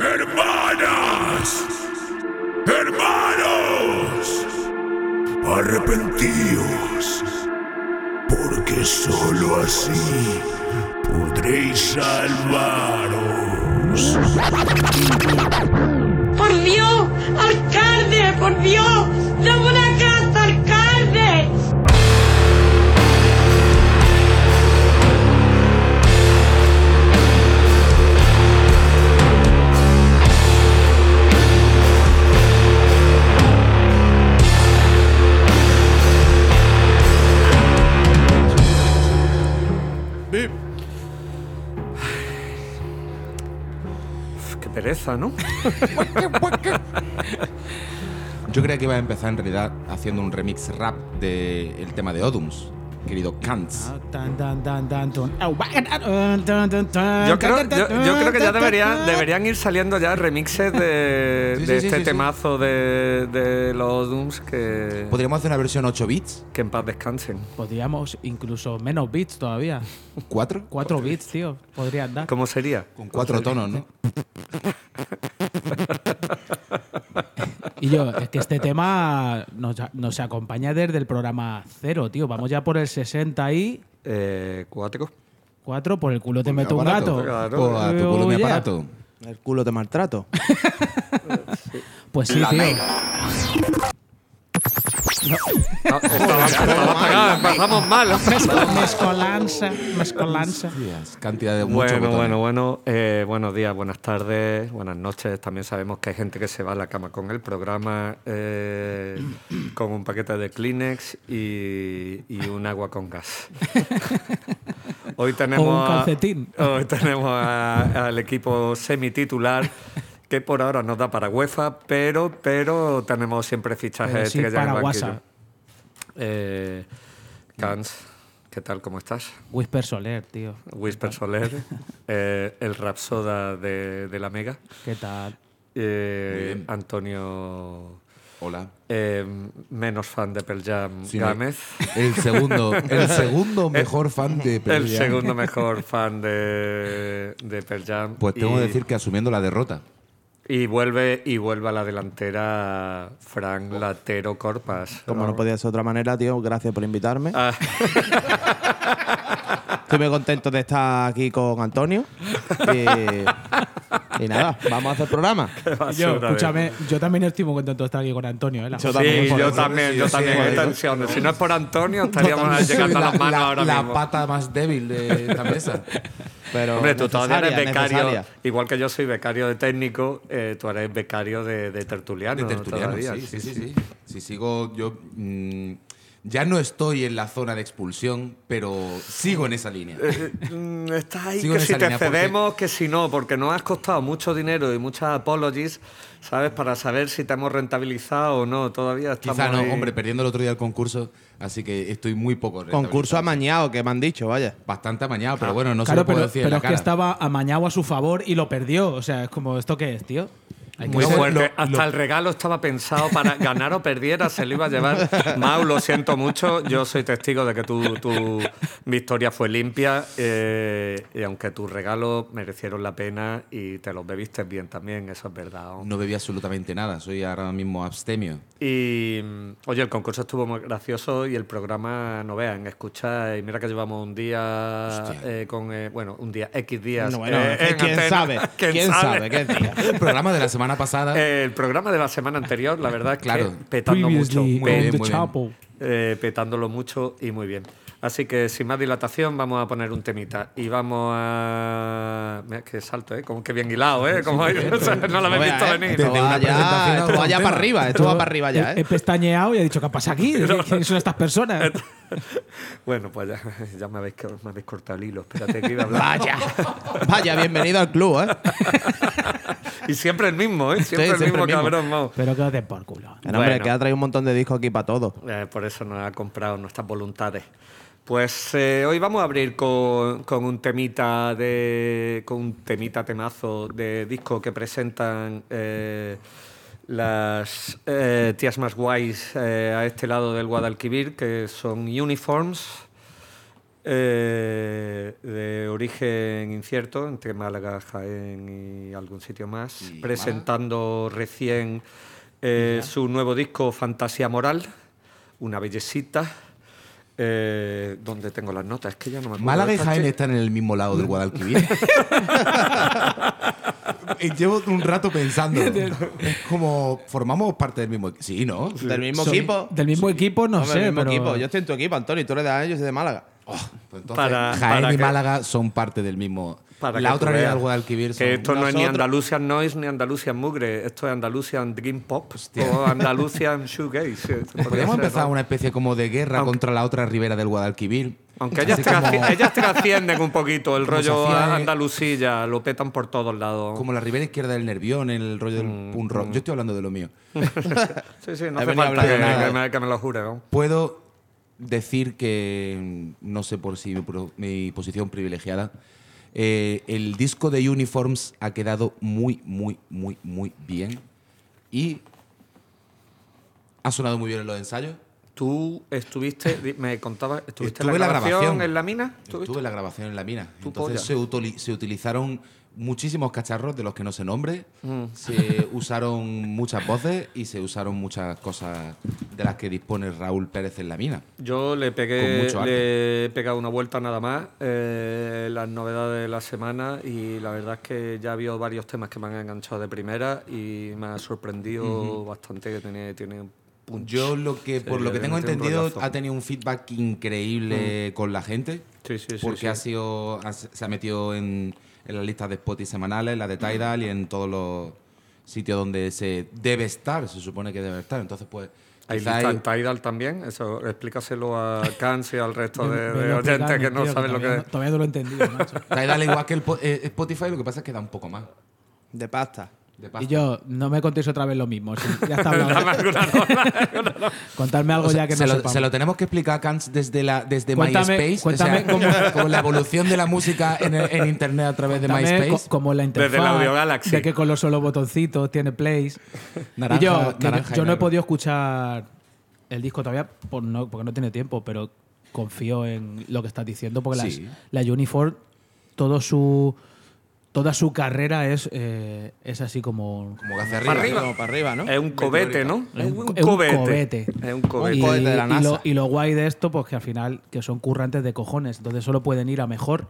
Hermanas, hermanos, arrepentíos, porque sólo así podréis salvaros. ¡Por Dios! ¡Alcalde! ¡Por Dios! ¡Dame una Yo creía que iba a empezar en realidad haciendo un remix rap del tema de Odums, querido Kantz. Tan, tan, Yo creo, tan, tan, yo, yo creo que ya deberían, ir saliendo ya remixes de, Sí, sí, de sí, este sí, sí. temazo de, de los Dooms que, Podríamos hacer una versión 8 bits, que en paz descansen. Podríamos incluso menos beats todavía. 4, 4 beats, tío. Podrían dar. ¿Cómo sería? con 4 tonos, ¿no? Y yo, es que este tema nos, nos acompaña desde el programa cero, tío. Vamos ya por el 60 y Eh, ¿Cuatro? 4 por el culo te meto un gato. Claro. A tu culo mi Oh, yeah. aparato. El culo te maltrato. Pues sí, tío. Apagado, empezamos mal. Mezco- Mezcolanza, mezcolanza. Cantidad de Bueno, bueno, bueno. eh, buenos días, buenas tardes, buenas noches. También sabemos que hay gente que se va a la cama con el programa, eh, con un paquete de Kleenex y, y un agua con gas. Hoy tenemos, O un a- hoy tenemos a- al equipo semititular que por ahora nos da para UEFA, pero, pero tenemos siempre Pero fichajes sí que ya en el para banquillo. WhatsApp. Eh, Cans, ¿qué tal? ¿Cómo estás? Whisper Soler, tío. Whisper Soler, eh, el Rapsoda de, de la Mega, ¿Qué tal? eh. Antonio, Hola. eh, menos fan de Pearl Jam, Sí. Gámez, El segundo, el segundo mejor fan de Pearl el Jam. segundo mejor fan de, de Pearl Jam. Pues tengo que decir que asumiendo la derrota. Y vuelve y vuelve a la delantera Frank Latero Corpas. Como no podía ser de otra manera, tío, gracias por invitarme. Ah, Estoy muy contento de estar aquí con Antonio. Y, y nada, vamos a hacer programa. Yo, escúchame, yo también estoy muy contento de estar aquí con Antonio. ¿eh? La- Yo Sí, también, por yo también, yo sí, también. sí, sí. tensión. Si no es por Antonio, estaríamos llegando a la, las manos la- ahora la mismo. pata más débil de esta mesa. Pero Hombre, tú todavía eres becario, necesaria. igual que yo soy becario de técnico, eh, tú eres becario de, de tertuliano. De tertuliano, todavía, sí, sí, sí, sí. Si sigo, yo mm, ya no estoy en la zona de expulsión, pero sigo en esa línea. Eh, mm, Estás ahí Sigo que si te porque- cedemos, que si no, porque nos has costado mucho dinero y muchas apologies, ¿sabes? Para saber si te hemos rentabilizado o no. Todavía estamos Quizá no, ahí. hombre, perdiendo el otro día el concurso, así que estoy muy poco. Concurso amañado, que me han dicho, vaya. Bastante amañado, pero bueno, no se claro, lo puedo pero, decir pero en la es que estaba amañado a su favor y lo perdió. O sea, es como, ¿esto qué es, tío? Hay Muy ser- fuerte. lo- Hasta el regalo estaba pensado para ganar o perdiera, se lo iba a llevar. Mau, lo siento mucho. Yo soy testigo de que tu, tu victoria fue limpia eh, y aunque tus regalos merecieron la pena y te los bebiste bien también, eso es verdad. hombre. No bebí absolutamente nada, soy ahora mismo abstemio. Y oye, el concurso estuvo muy gracioso y el programa, no vean, escucha, y mira que llevamos un día eh, con, eh, bueno, un día, X días. No, bueno, eh, que en ¿quién antena. sabe? ¿Quién sabe? ¿Qué día? El programa de la semana pasada, Eh, el programa de la semana anterior, la verdad es Claro. que petando mucho. Muy bien, muy bien. Eh, petándolo mucho y muy bien. Así que sin más dilatación vamos a poner un temita y vamos a... Mira qué salto, ¿eh? Como que bien hilado, ¿eh? Como no lo habéis visto eh, venir. Esto va ya, esto va ya para arriba, esto va para arriba ya, He, he ¿eh? pestañeado y he dicho, ¿qué pasa aquí? ¿Quiénes son estas personas? Bueno, pues ya, ya me, habéis, me habéis cortado el hilo. Espérate que iba a hablar. Vaya, vaya, bienvenido al club, ¿eh? Y siempre el mismo, ¿eh? Siempre Sí, el siempre mismo el mismo. cabrón, Mau. Pero quédate por culo. El hombre Bueno. que ha traído un montón de discos aquí para todo. Eh, por eso nos ha comprado nuestras voluntades. Pues eh, hoy vamos a abrir con, con un temita de. con un temita temazo de disco que presentan eh, las eh, tías más guays eh, a este lado del Guadalquivir, que son Uniforms. Eh, de origen incierto, entre Málaga, Jaén y algún sitio más, Y presentando recién eh, su nuevo disco Fantasía Moral, una bellecita. eh, donde tengo las notas, es que ya no me acuerdo. Málaga y Jaén están en el mismo lado del Guadalquivir. Y Llevo un rato pensando. Es como, formamos parte del mismo equipo. Sí, ¿no? Del mismo equipo. Del mismo equipo, no Hombre, sé, del mismo pero. equipo. Yo estoy en tu equipo, Antonio. Tú eres de Jaén, yo soy de Málaga. Pues entonces, Para- Jaén para y que- Málaga son parte del mismo. Para la otra del Guadalquivir son. Que esto no es ni Andalusian Noise ni Andalusian Mugre, esto es Andalusian Dream Pop o Andalusian Shoegaze. sí, podría Podríamos empezar ¿no? una especie como de guerra Aunque- contra la otra ribera del Guadalquivir. Aunque ellas, como- trascienden un poquito el rollo hacía andalusilla, lo petan por todos lados. Como la ribera izquierda del Nervión, el rollo del Mm, punk rock. Yo estoy hablando de lo mío. Sí, sí, no hace falta que, que me, que me lo jure. ¿no? Puedo decir que, mm, no sé por si mi, mi posición privilegiada, eh, el disco de Uniforms ha quedado muy, muy, muy, muy bien. Y ha sonado muy bien en los ensayos. Tú estuviste, me contabas, estuviste en la grabación, en la mina. Estuve la grabación en la mina. Entonces se utilizaron muchísimos cacharros de los que no se nombre. Mm. Se usaron muchas voces y se usaron muchas cosas de las que dispone Raúl Pérez en la mina. Yo le pegué, le he pegado una vuelta nada más, eh, las novedades de la semana y la verdad es que ya ha habido varios temas que me han enganchado de primera y me ha sorprendido bastante que tiene, tiene punch. Yo lo que, por lo que tengo entendido, ha tenido un feedback increíble con la gente. Sí, sí, sí, porque ha sido, ha- se ha metido en, en las listas de Spotify semanales, en la de Tidal y en todos los sitios donde se debe estar, se supone que debe estar. Entonces, pues, lista hay- en Tidal también, eso explícaselo a Cans y al resto de, de oyentes que no tío, saben lo todavía que no- Todavía no lo he entendido, macho. Tidal igual que el eh, Spotify, lo que pasa es que da un poco más. De pasta. De. Y yo, no me contéis otra vez lo mismo. sí, ya está Dame hablando. alguna nota. Contadme algo O sea, ya que se, no lo, sepamos. se lo tenemos que explicar a Kant desde, la, desde Cuéntame- MySpace. cuéntame o sea, cómo- como la evolución de la música en, el- en Internet a través de MySpace. co- como la Desde interfaz, el Audio Galaxy. de que con los solo botoncitos tiene plays. Naranja- y yo, yo- y no he podido escuchar el disco todavía por no- porque no tiene tiempo, pero confío en lo que estás diciendo porque las- Sí. la Uniform, todo su, toda su carrera es, eh, es así como... Como que hacia Para arriba. para arriba, ¿no? Es un cobete, ¿no? Es un- es un cobete. Es un Y, cobete. cohete de la y NASA. lo, y lo guay de esto, pues que al final que son currantes de cojones, entonces solo pueden ir a mejor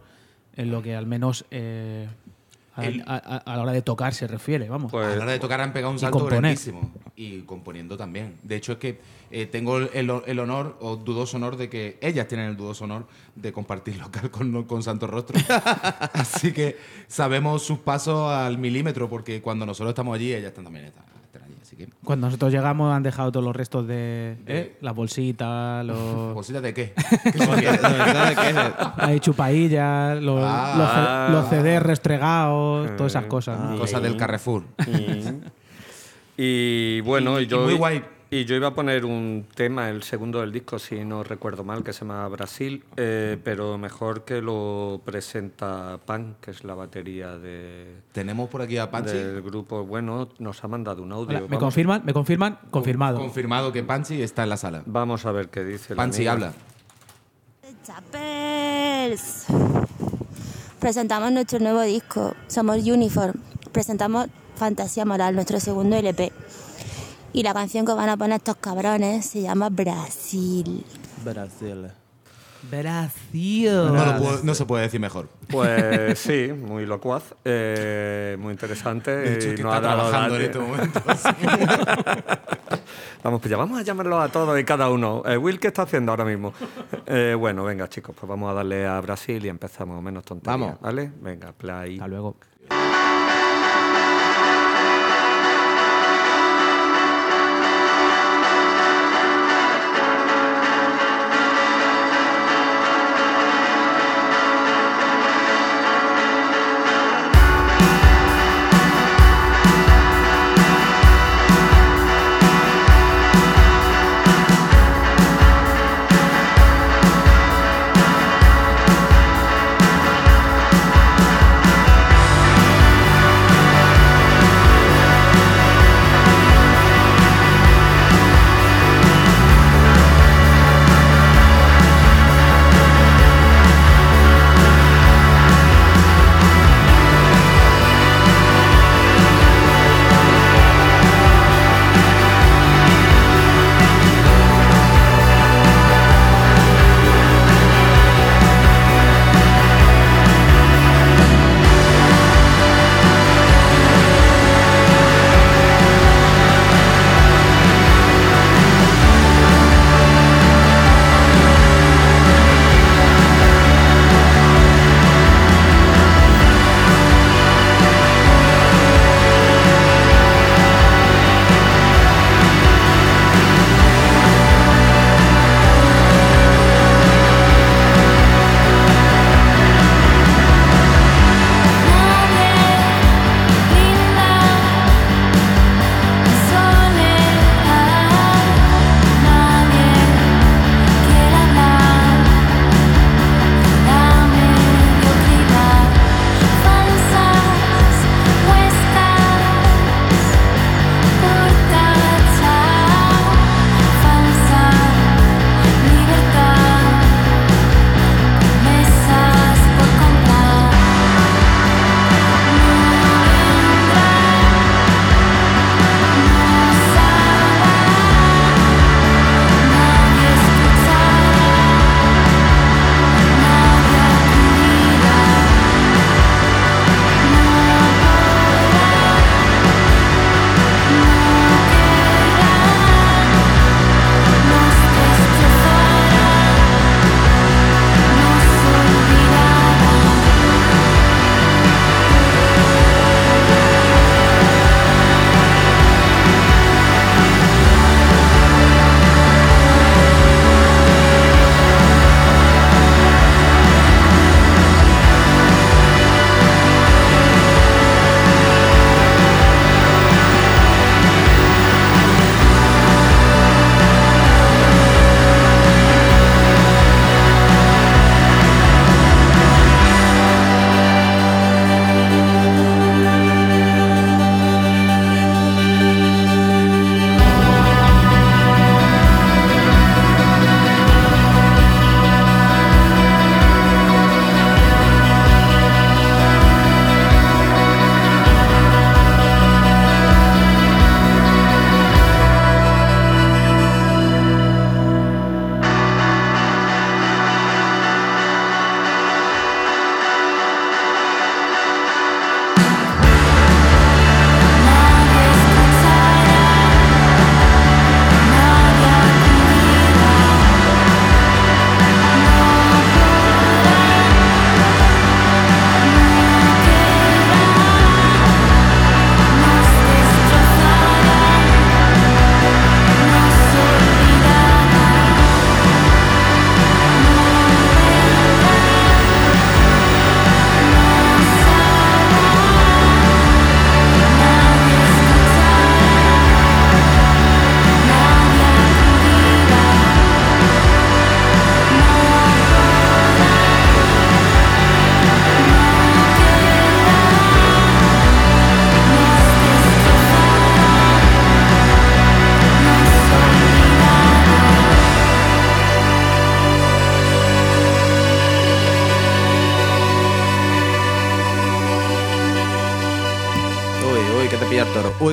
en lo que al menos eh, El- a- a- a la hora de tocar se refiere, vamos. A Pues la hora de tocar han pegado un Y salto componer. grandísimo. Y componiendo también. De hecho, es que eh, tengo el, el honor, o dudoso honor, de que ellas tienen el dudoso honor de compartir local con, con Santo Rostro. Así que sabemos sus pasos al milímetro, porque cuando nosotros estamos allí, ellas están también están. Así que, Cuando nosotros llegamos han dejado todos los restos de ¿eh? las bolsitas, los ¿bolsitas de qué? De hay chupaillas, los, Ah. los, los CDs restregados, todas esas cosas. ¿no? Cosas del Carrefour. Y bueno, Y- y, yo, y muy guay. Y yo iba a poner un tema, el segundo del disco, si no recuerdo mal, que se llama Brasil, eh, pero mejor que lo presenta Pan, que es la batería de, Tenemos por aquí a Panchi. del grupo. Bueno, nos ha mandado un audio. Hola, ¿Me confirman? ¿Me confirman? Confirmado. Confirmado que Panchi está en la sala. vamos a ver qué dice. Panchi, habla. Chapels. Presentamos nuestro nuevo disco, somos Uniform. Presentamos Fantasía Moral, nuestro segundo LP. Y la canción que van a poner estos cabrones se llama Brasil. Brasil. Brasil. No, lo puedo- no se puede decir mejor. Pues sí, muy locuaz, eh, muy interesante. De hecho, y está ha dado trabajando en este momento. Vamos, pues ya vamos a llamarlos a todos y cada uno. Eh, Will, ¿qué está haciendo ahora mismo? Eh, bueno, venga, chicos, pues vamos a darle a Brasil y empezamos menos tonterías. Vamos. ¿Vale? Venga, play. Hasta luego.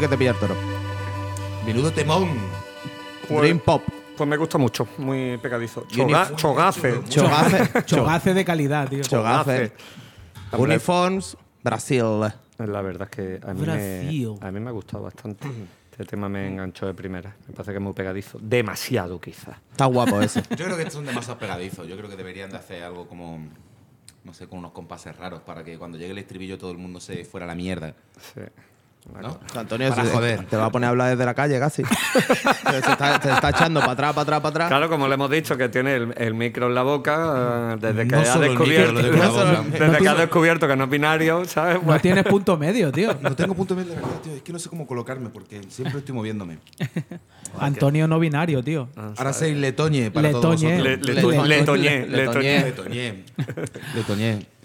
Que te pilla el toro. Menudo temón. Dream Pop. Pues me gusta mucho, muy pegadizo. Choga- chogace. Chogace. Chogace de calidad, tío. Chogace. Hombre, Uniforms. Brasil. La verdad es que a mí, me, Brasil. a mí me ha gustado bastante. Este tema me enganchó de primera. Me parece que es muy pegadizo. Demasiado, quizás. Está guapo ese. Yo creo que estos son demasiado pegadizos. Yo creo que deberían de hacer algo como, no sé, con unos compases raros para que cuando llegue el estribillo todo el mundo se fuera a la mierda. Sí. ¿No? Antonio, Para se- joder. te va a poner a hablar desde la calle casi. se, está, se está echando para atrás, para atrás, para atrás. Claro, como le hemos dicho, que tiene el, el micro en la boca eh, desde que No ha micro, descubierto. boca. desde que ha descubierto que no es binario, ¿sabes? No tienes punto medio, tío. No tengo punto medio de verdad, tío. Es que no sé cómo colocarme porque siempre estoy moviéndome. Antonio no binario, tío. Ahora soy Letoñe para todos Letoñe. vosotros. Le, le, Le- toñé, le-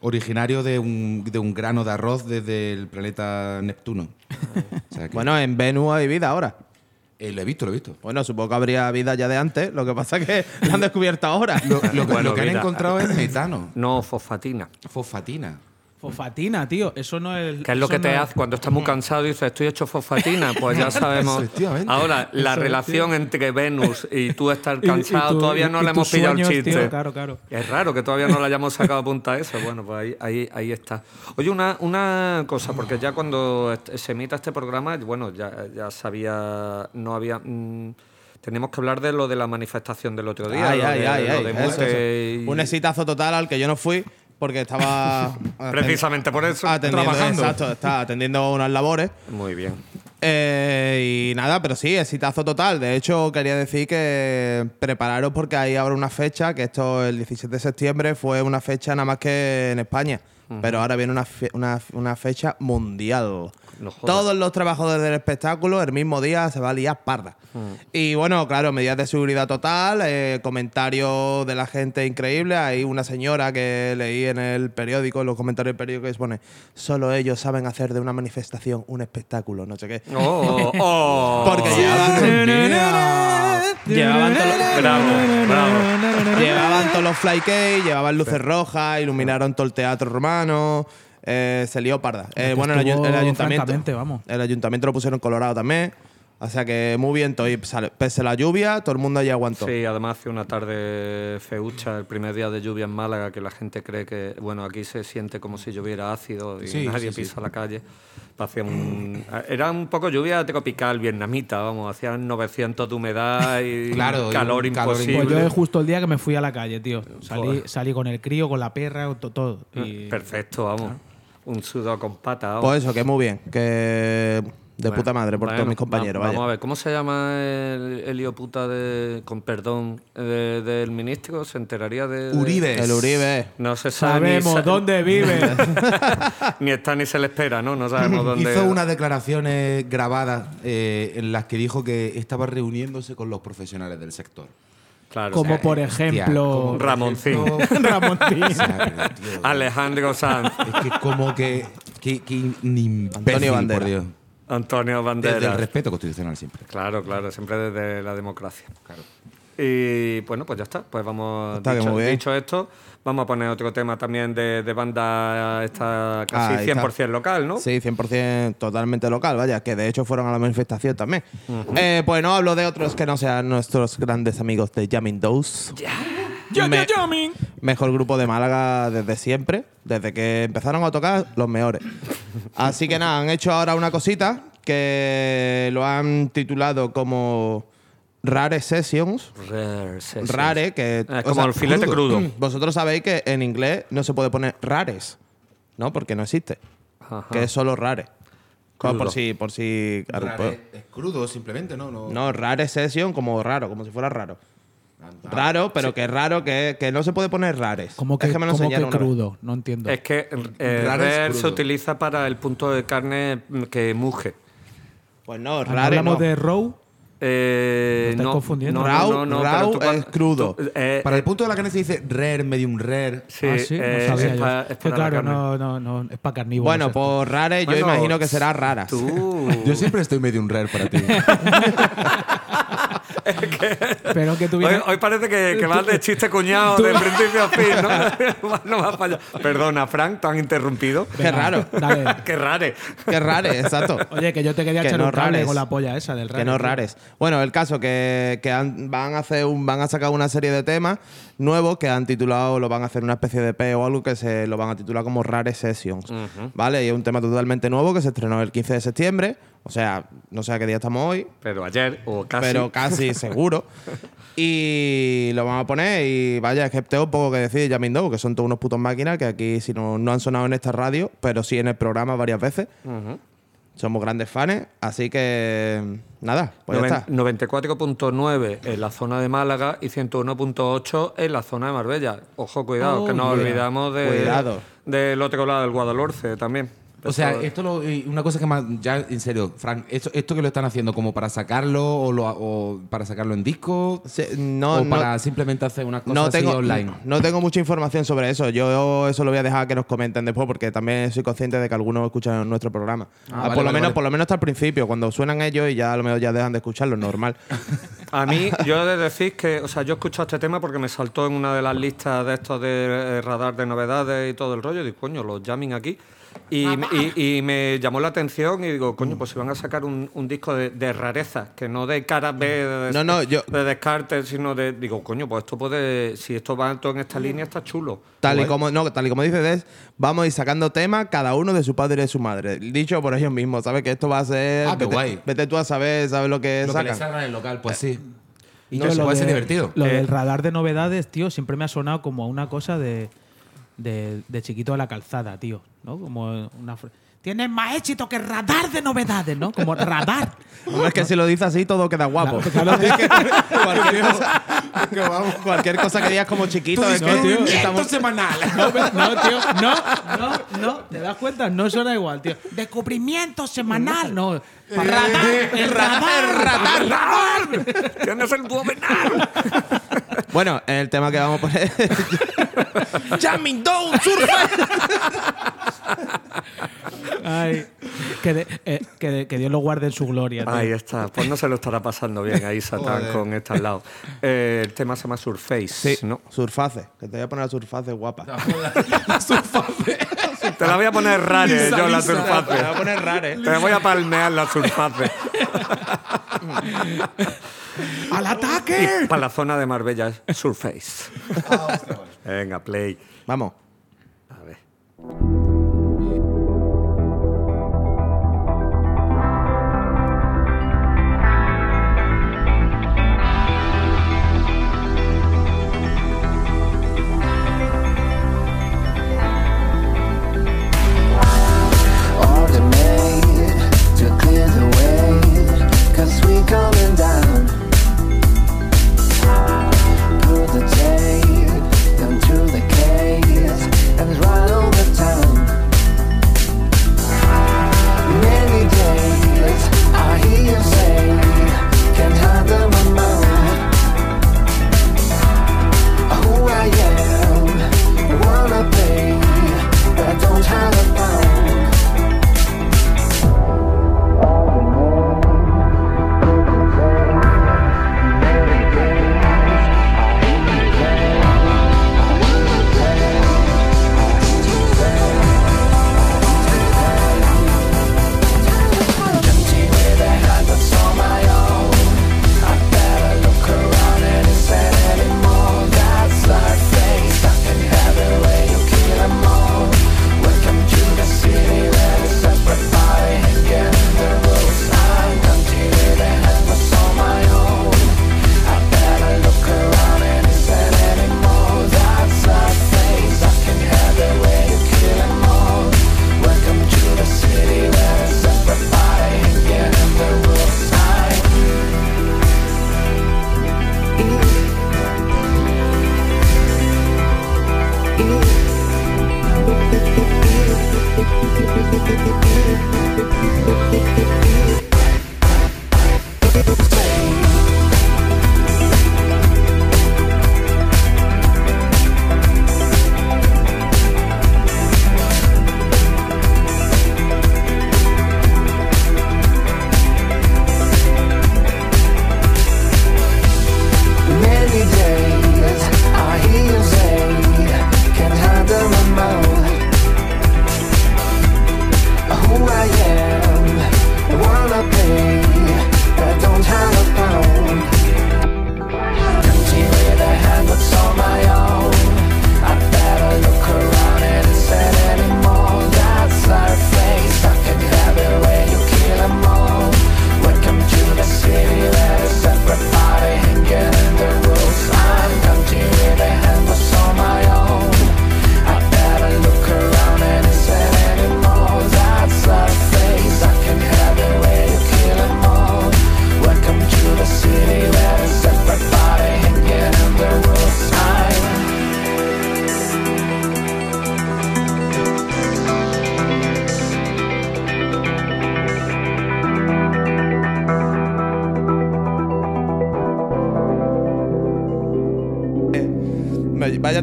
Originario de un, de un grano de arroz desde el planeta Neptuno. O sea que- Bueno, en Venus hay vida ahora. eh, lo he visto, lo he visto. Bueno, supongo que habría vida ya de antes. Lo que pasa es que la han descubierto ahora. Lo, lo que- Bueno, lo que han mira. encontrado es metano, No, fosfatina. fosfatina. Fosfatina, tío. Eso no es. Que es lo que te no hace cuando estás muy cansado y dices, estoy hecho fosfatina. Pues ya sabemos. Ahora, la Eso, relación entre Venus y tú estar Y- y cansado, tu- todavía no y le hemos pillado el chiste. tío, claro, claro. Es raro que todavía no le hayamos sacado punta a eso. Bueno, pues ahí, ahí, ahí está. Oye, una, una cosa, porque ya cuando se emita este programa, bueno, ya, ya sabía, no había... mm, tenemos que hablar de lo de la manifestación del otro día. Ay, lo ay, de, ay, lo ay, de eso, Mute eso. y- Un exitazo total al que yo no fui porque estaba Precisamente por eso. atendiendo, trabajando. exacto, estaba atendiendo unas labores. Muy bien. Eh, y nada, pero sí, exitazo total. De hecho, quería decir que prepararos porque ahí habrá una fecha, que esto el 17 de septiembre fue una fecha nada más que en España. Pero ahora viene una, fe- una, una fecha mundial. No. Todos los trabajadores del espectáculo el mismo día se va a liar parda. Y bueno, claro, medidas de seguridad total, eh, comentarios de la gente increíble. Hay una señora que leí en el periódico, en los comentarios del periódico, que pone, solo ellos saben hacer de una manifestación un espectáculo, no sé qué. Oh, oh. Porque llevaban, llevaban, todos los- Bravo, bravo. llevaban todos los flycase, llevaban luces rojas, iluminaron todo el teatro romano. Eh, se lió parda. Eh, bueno, el, ayu- el ayuntamiento. vamos. El ayuntamiento lo pusieron colorado también. O sea que muy bien, todo. Y sale- pese a la lluvia, todo el mundo allí aguantó. Sí, además hace una tarde feucha, el primer día de lluvia en Málaga, que la gente cree que, bueno, aquí se siente como si lloviera ácido y Sí, nadie sí, sí. pisa la calle. Hacía un- era un poco lluvia tropical, vietnamita, vamos, hacían 900 de humedad y Claro, y calor calor imposible. Pues yo es justo el día que me fui a la calle, tío. Salí, salí con el crío, con la perra, to- todo. Y Perfecto, vamos. Un sudor con pata. Pues eso, que muy bien. Que de puta madre por Bueno, todos mis compañeros. va- vaya. Vamos a ver, ¿cómo se llama el, el hijo puta de, con perdón, de- del ministro? ¿Se enteraría de...? de- Uribe. El Uribe. No se sabe sabemos sa- dónde vive. ni está ni se le espera, ¿no? No sabemos dónde... Hizo unas declaraciones grabadas eh, en las que dijo que estaba reuniéndose con los profesionales del sector. Claro, Como o sea, por Hostia, ejemplo. como por Ramoncín. Ramoncín. O sea, pero, tío, Alejandro Sanz, Es que como que. que, que imbécil, Antonio Bandera. por Dios. Antonio Desde el Banderas. respeto constitucional siempre. Claro, claro, siempre desde la democracia. Claro. Y bueno, pues ya está. Pues vamos, Está que dicho, muy bien. dicho esto, vamos a poner otro tema también de, de banda esta casi está. 100% local, ¿no? Sí, 100% totalmente local, vaya, que de hecho fueron a la manifestación también. Eh, pues no hablo de otros que no sean nuestros grandes amigos de Jamming Dose. Ya, Me- ya, Yamin. Mejor grupo de Málaga desde siempre, desde que empezaron a tocar, los mejores. Así que nada, han hecho ahora una cosita que lo han titulado como Rare Sessions. Rare Sessions. Rare, que. Es o como sea, el filete crudo. Vosotros sabéis que en inglés no se puede poner rares, ¿no? Porque no existe. Ajá. Que es solo rare. Como por si. Por si Rare- es crudo simplemente, ¿no? No. no, rare session como raro, como si fuera raro. Ah, Raro, pero que raro, que, que no se puede poner rares. Como que, es que me lo como que vez. crudo, no entiendo. Es que eh, Rare se utiliza para el punto de carne mm, que muge. Pues no, Ah, ¿no rare hablamos no. de Row. Eh, ¿Me estás no, confundiendo? no, Raw- no, no, raw tú es crudo. tú, eh, Para eh, el punto de la carne se dice rare, medium rare. sí, ah, sí, eh, no sabía es yo. pa- es para la claro, no, no, no, es para carnívoros. Bueno, pues rare yo Bueno, imagino que será raras. Tú. Yo siempre estoy medium rare para ti. Pero que tú Hoy, parece que, que vas de chiste cuñado tú- de principio a fin, ¿no? no vas para allá. Perdona, Frank, te han interrumpido. Qué raro. Dale. Qué rare. Qué rare, exacto. Oye, que yo te quería Que echar no un rares. con la polla esa del Que rare, no tío. rares. Bueno, el caso que, que han- van a hacer un, van a sacar una serie de temas nuevos que han titulado, lo van a hacer una especie de P o algo que se lo van a titular como Rare Sessions. ¿Vale? Y es un tema totalmente nuevo que se estrenó el 15 de septiembre. O sea, no sé a qué día estamos hoy, Pero ayer, o casi. pero casi seguro. Y lo vamos a poner y vaya, es que tengo poco que decir de Jamming Dog, que son todos unos putos máquinas que aquí si no, no han sonado en esta radio, pero sí en el programa varias veces. Somos grandes fans, así que nada, pues ya Noven- está. 94.9 en la zona de Málaga y 101.8 en la zona de Marbella. Ojo, cuidado, Oh, que nos yeah. olvidamos de, Cuidado. del otro lado del Guadalhorce también. O sea, esto lo, y una cosa que más, ya en serio, Frank, esto, esto que lo están haciendo como para sacarlo o, lo- o para sacarlo en disco no, o no- para simplemente hacer unas cosas no así tengo, online. no tengo mucha información sobre eso. Yo eso lo voy a dejar que nos comenten después porque también soy consciente de que algunos escuchan nuestro programa. Ah, Ah, vale, por, lo vale, menos, vale. por lo menos hasta el principio, cuando suenan ellos y ya a lo mejor ya dejan de escucharlo, normal. A mí, yo he de decir que, o sea, yo he escuchado este tema porque me saltó en una de las listas de estos de eh, radar de novedades y todo el rollo. Y digo, coño, los jamming aquí. Y, y- y me llamó la atención y digo, coño, pues si van a sacar un, un disco de, de rarezas, que no de cara B de, No, no, yo- de descarte, sino de. Digo, coño, pues esto puede. Si esto va todo en esta línea, está chulo. Tal y como no, tal y como dice Des, vamos a ir sacando temas cada uno de su padre y de su madre. Dicho por ellos mismos, ¿sabes? Que esto va a ser. Ah, qué vete, guay. vete tú a saber, ¿sabes lo que Lo que le sacan? en el local, pues sí. Y No, yo, puede ser de- divertido. Lo Eh, del radar de novedades, tío, siempre me ha sonado como una cosa de, de, de chiquito de la calzada, tío. ¿No? Como una. Tienes más éxito que radar de novedades, ¿no? Como radar. Hombre, es que si lo dice así, todo queda guapo. Claro, tío. cualquier, cosa, cualquier cosa que digas como chiquito es que tío. estamos- semanal. No, no, tío, no, no, no, ¿te das cuenta? No suena igual, tío. Descubrimiento semanal, no. Radar, el radar, radar, Tienes el duodenal. Bueno, el tema que vamos a poner. Jamming Down, surfa. Ay, que, de- eh, que, de- que Dios lo guarde en su gloria. tío. Ahí está. Pues no se lo estará pasando bien ahí Satán con este al lado. Eh, el tema se llama Surface, Sí, ¿no? surface. Que te voy a poner la surface guapa. Te la voy a poner rare, Lisa, yo la Lisa. Te voy a surface. poner rare. Te voy a palmear la surface. ¡Al ataque! Para la zona de Marbella Surface. Venga, play. Vamos. A ver.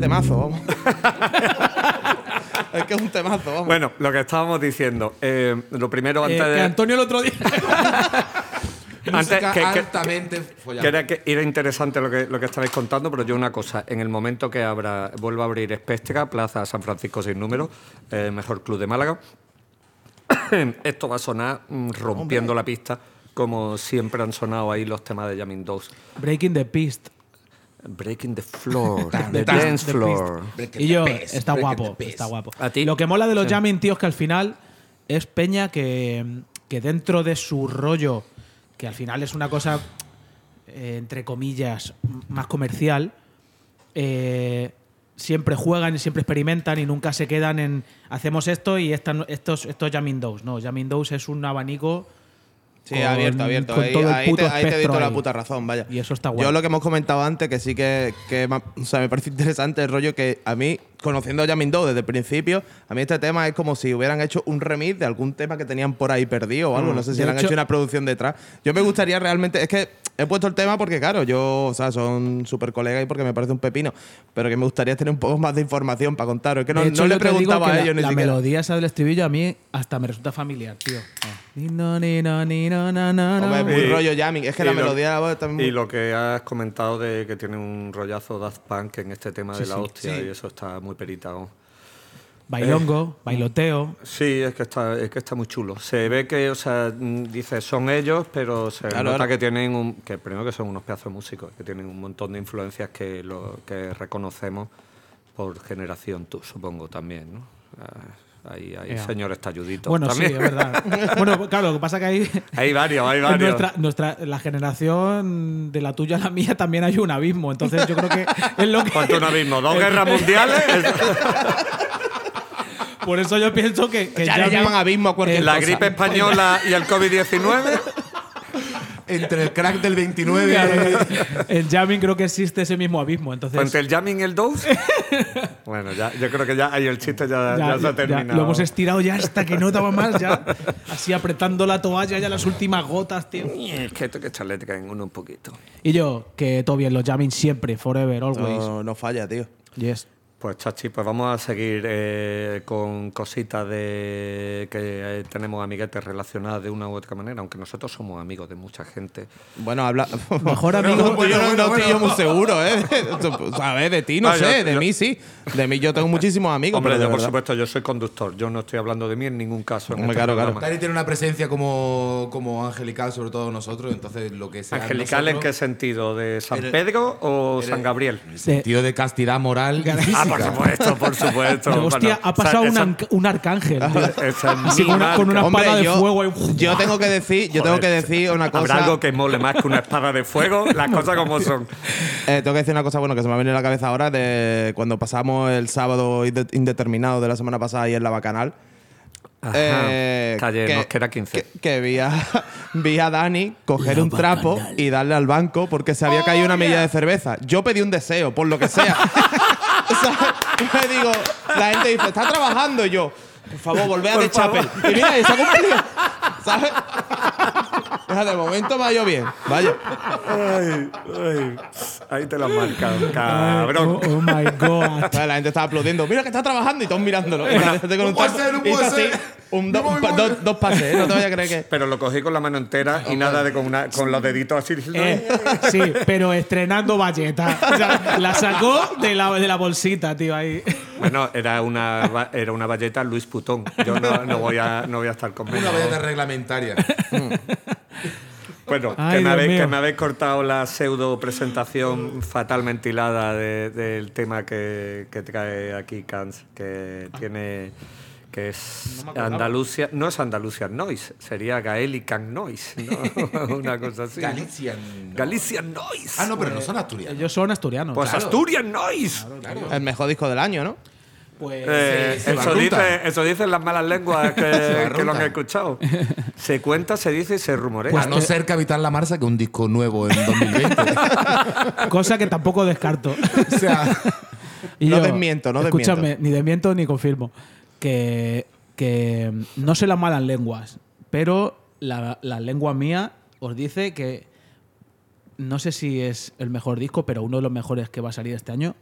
Temazo, vamos. es que es un temazo, vamos. Bueno, lo que estábamos diciendo. eh, lo primero, Eh, antes que de. Antonio el otro día. antes, que- altamente que era, que era interesante lo que, lo que estabais contando, pero yo una cosa, en el momento que abra, vuelva a abrir Espéstega, Plaza San Francisco sin número, eh, mejor club de Málaga, esto va a sonar mm, rompiendo la pista, como siempre han sonado ahí los temas de Jamming Dogs. Breaking the Pist. Breaking the floor, the dance floor. Y yo, está guapo, está guapo. ¿A ti? Lo que mola de los Sí. jamming, tío, es que al final es peña que, que dentro de su rollo, que al final es una cosa, eh, entre comillas, más comercial, eh, siempre juegan y siempre experimentan y nunca se quedan en hacemos esto y esta estos, estos jamming dos. No, jamming dos es un abanico. Sí, con- abierto, abierto. con Ahí, todo el ahí puto te, ahí te doy toda la puta razón, vaya. Y eso está guay. Yo lo que hemos comentado antes, que sí que, que o sea, me parece interesante el rollo que a mí, conociendo a Jamin Doe desde el principio, a mí este tema es como si hubieran hecho un remix de algún tema que tenían por ahí perdido o algo. No sé si Mm. Han hecho- hecho una producción detrás. Yo me gustaría realmente, es que he puesto el tema porque, claro, yo, o sea, son súper colegas y porque me parece un pepino, pero que me gustaría tener un poco más de información para contaros. Es que no, hecho, no le preguntaba a la- ellos ni La siquiera. melodía esa del estribillo a mí hasta me resulta familiar, tío. Ni no, ni no, ni no, na, na, na. Hombre, es muy Y- rollo jamming. Es que la lo- melodía de la voz también. Y lo que has comentado de que tiene un rollazo Daft Punk en este tema de la hostia, y eso está muy peritado. Bailongo, bailoteo. Sí, es que está, es que está muy chulo. Se ve que, o sea, mm, dice, son ellos, pero se Claro, nota claro. que tienen un, que primero que son unos pedazos músicos, que tienen un montón de influencias que lo que reconocemos por generación, tú supongo también, ¿no? Hay, hay Ea. señores talluditos. Bueno, también. sí, es verdad. bueno, claro, lo que pasa que ahí. hay varios, hay varios. nuestra, nuestra, la generación de la tuya a la mía también hay un abismo. Entonces yo creo que es lo que. ¿Cuánto un abismo? ¿Dos guerras mundiales? Por eso yo pienso que. que ya le Jamming- llaman abismo a cualquier ¿La cosa. gripe española y el COVID-19? Entre el crack del 29 Claro, en Jamming creo que existe ese mismo abismo. Entonces. ¿Entre el jamming y el dose? bueno, ya, yo creo que ya ahí el chiste ya, ya se ha terminado. lo hemos estirado ya hasta que no daba más, ya. Así apretando la toalla, ya las últimas gotas, tío. Es que esto que echarle en uno un poquito. Y yo, que todo bien, los jamming siempre, forever, always. No, no falla, tío. Yes. Pues Chachi, pues vamos a seguir eh, con cositas de que eh, tenemos amiguetes relacionadas de una u otra manera, aunque nosotros somos amigos de mucha gente. Bueno, habla. Mejor amigo. No, yo no, no estoy yo muy seguro, ¿eh? ¿Sabes? De ti no Ah, yo- sé, de yo- mí sí. De mí yo tengo muchísimos amigos. Hombre, yo por verdad- supuesto, yo soy conductor, yo no estoy hablando de mí en ningún caso. En este claro, claro. Dani tiene una presencia como, como angelical, sobre todo nosotros, entonces lo que sea. ¿Angelical en qué sentido? ¿De San Pedro o San Gabriel? En el sentido de castidad moral. Ah. Por supuesto, por supuesto. Hostia, Bueno, ha pasado esa- un, esa- un arcángel. Así con una, con una espada de yo, fuego. ahí. yo tengo que decir, yo tengo que Joder, decir una cosa. ¿Habrá algo que mole más que una espada de fuego? Las cosas como son. Eh, tengo que decir una cosa bueno que se me ha venido a la cabeza ahora de cuando pasamos el sábado inde- indeterminado de la semana pasada ahí en la Bacanal. Ajá. Eh, Calle Mosquera 15. Que, que vi, a, vi a Dani coger un trapo y darle al banco porque se había caído una medida de cerveza. Yo pedí un deseo, por lo que sea. sea, me digo, la gente dice, está trabajando y yo. Por favor, volvé a The Chapel. Y mira, ha cumplido. ¿Sabes? De momento ido bien. Vaya. Ay, ay, ahí te lo has marcado, Oh, cabrón. oh my god. O sea, la gente estaba aplaudiendo. Mira que está trabajando y todos mirándolo. La un dos pases, ¿eh? No te vayas a creer que. Pero lo cogí con la mano entera y nada de con, una, con los deditos así. Eh, sí, pero estrenando valleta. O sea, la sacó de la, de la bolsita, tío, ahí. Bueno, era una, era una valleta Luis Putón. Yo no, no voy, a, no voy a estar con Una valleta reglamentaria. Bueno, Ay, que, me habéis, mío. que me habéis cortado la pseudo presentación fatalmente hilada de- del tema que, que trae aquí Cans, que tiene que es Andalucía, no es Andalusia Noise, sería Gaelican Noise, ¿no? una cosa así. Galician. Galician Noise. Ah, no, pero no son asturianos. Ellos son asturianos. pues claro. Asturian Noise. El mejor disco del año, ¿no? Pues, Eh, se eso, barruta. dice, eso dicen las malas lenguas que, que lo han escuchado. Se cuenta, se dice y se rumorea. a no ser Capital La Marsa, que un disco nuevo en 2020. cosa que tampoco descarto. o sea, Y No desmiento, no Escúchame, desmiento. ni desmiento ni confirmo. Que, que no sé las malas lenguas, pero la, la lengua mía os dice que no sé si es el mejor disco, pero uno de los mejores que va a salir este año,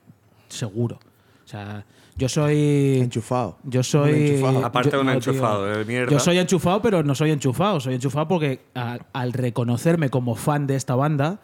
seguro. O sea, yo soy. Enchufado. Yo soy. Un enchufado. Aparte yo- de un no, tío. enchufado de mierda. Yo soy enchufado, pero no soy enchufado. Soy enchufado porque a- al reconocerme como fan de esta banda,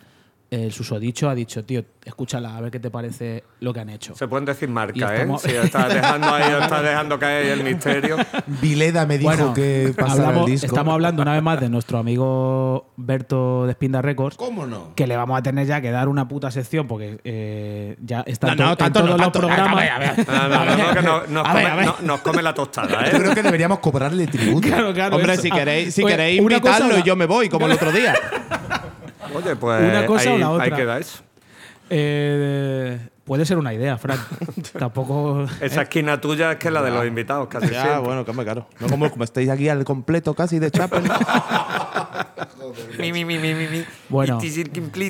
el susodicho ha dicho, tío, escúchala, a ver qué te parece lo que han hecho. Se pueden decir marca, ¿eh? estamos- Si estás dejando ahí, estás dejando caer ahí el misterio. Vileda me dijo Bueno, que pasara hablamos- el disco. estamos hablando una vez más de nuestro amigo Berto de Spinda Records. ¿Cómo no? Que le vamos a tener ya que dar una puta sección porque eh, ya está No, no, en tanto todos no, los programas. A ver, a ver. No, no, no, no, que no- nos, come, la tostada, Yo ¿eh? creo que deberíamos cobrarle tributo. Claro, claro, Hombre, eso. si Ah, queréis, si oye, queréis cosa invitarlo la- yo me voy, como el otro día. Oye, pues Una cosa o ahí, la otra. ahí queda eso. Eh, puede ser una idea, Fran. Tampoco. Esa esquina tuya es que es la de los invitados, casi ya, siempre. bueno, que me caro. No como, como estáis aquí al completo casi de Chapel. Mi, mi, mi, mi, mi. Bueno.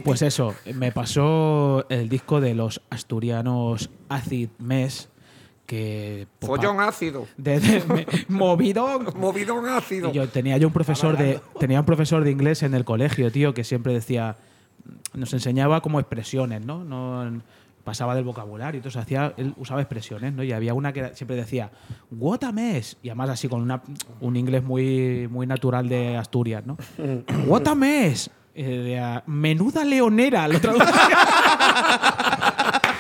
Pues eso, me pasó el disco de los asturianos Acid Mess, que... pues, Follón pa- ácido. de- de- me- movidón. Movidón ácido. Y yo tenía yo un profesor de tenía un profesor de inglés en el colegio, tío, que siempre decía nos enseñaba como expresiones, ¿no? No pasaba del vocabulario, entonces hacía él usaba expresiones, ¿no? Y había una que siempre decía "What a mess", y además así con una- un inglés muy muy natural de Asturias, ¿no? "What a mess". Y decía, menuda leonera, lo traducía.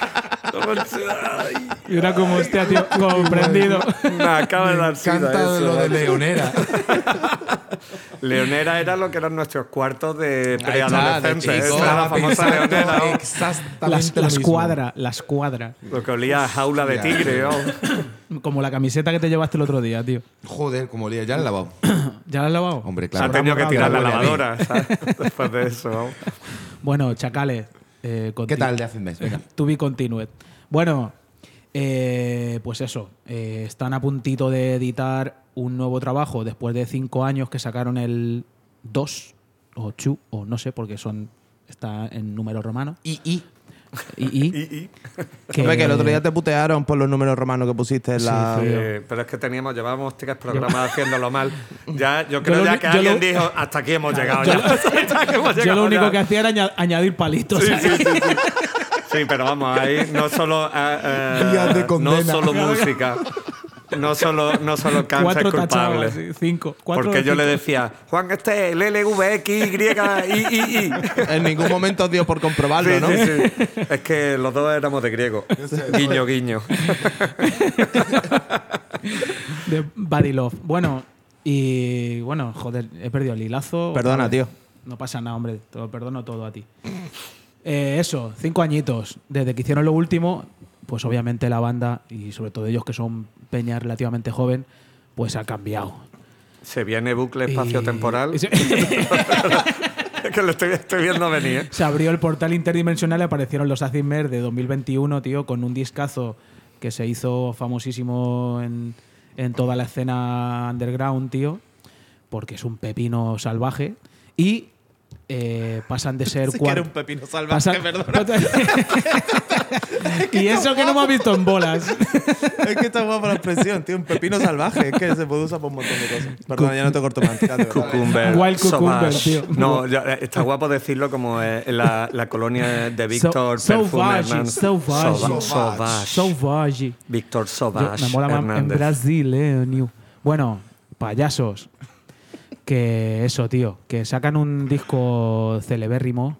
y era como, hostia, tío, comprendido. Me acaba de dar sida Canta eso. lo de Leonera. Leonera era lo que eran nuestros cuartos de preadolescentes. era la famosa Leonera. ¿no? Exactamente Las, lo las mismo. cuadra, las cuadra. Lo que olía a jaula de tigre. ¿no? Como la camiseta que te llevaste el otro día, tío. Joder, como olía. Ya la he lavado. ¿Ya la has lavado? Hombre, Se claro. ha tenido que tirar la lavadora ¿sabes? después de eso. ¿no? Bueno, chacales. Eh, ¿Qué tal de hace un mes? Venga. To be continued. Bueno, eh, pues eso. eh, están a puntito de editar un nuevo trabajo después de cinco años que sacaron el 2 o 2 o no sé porque son está en número romano. Y, y. Y, y- Y, y- que- el otro día te putearon por los números romanos que pusiste en la. Sí, Eh, pero es que teníamos, llevábamos tres programas haciéndolo mal. Ya, yo creo lo ya uni- que yo alguien lo- dijo, hasta aquí hemos llegado. yo ya. lo- Hasta aquí hemos Yo llegado lo único ya. que hacía era aña- añadir palitos. Sí, sí, sí, sí. Sí, pero vamos, ahí no solo, eh, eh, Días de no solo música, no solo, no solo Cuatro culpable. cinco. Cuatro Porque yo le decía, Juan, este es el LVX, Y, I, I, I. En ningún momento dio por comprobarlo, Sí, ¿no? sí, sí. Es que los dos éramos de griego. Guiño, guiño. de Body Love. Bueno, y bueno, joder, he perdido el hilazo. Perdona, tío. No pasa nada, hombre. Te lo perdono todo a ti. Eh, eso, cinco añitos. Desde que hicieron lo último, pues obviamente la banda, y sobre todo ellos que son peña relativamente joven, pues ha cambiado. Se viene bucle espacio-temporal. y que lo estoy, estoy viendo venir. ¿eh? Se abrió el portal interdimensional y aparecieron los Acid Mer de 2021, tío, con un discazo que se hizo famosísimo en, en toda la escena underground, tío, porque es un pepino salvaje. Y eh, pasan de ser Sí era un pepino salvaje, pasan- perdona. y eso que no me ha visto en bolas. Es que está guapa la expresión, tío. Un pepino salvaje. Es que se puede usar para un montón de cosas. Perdona, ya no te corto más. Cucumber. Wild cucumber, tío. No, ya, eh, está guapo decirlo como eh, en la, la colonia de Víctor So- Sauvage. Sauvage. Sauvage. Sauvage. Víctor Sauvage me mola más en. Brasil, eh, New. Bueno, payasos. Que eso, tío. Que sacan un disco celebérrimo,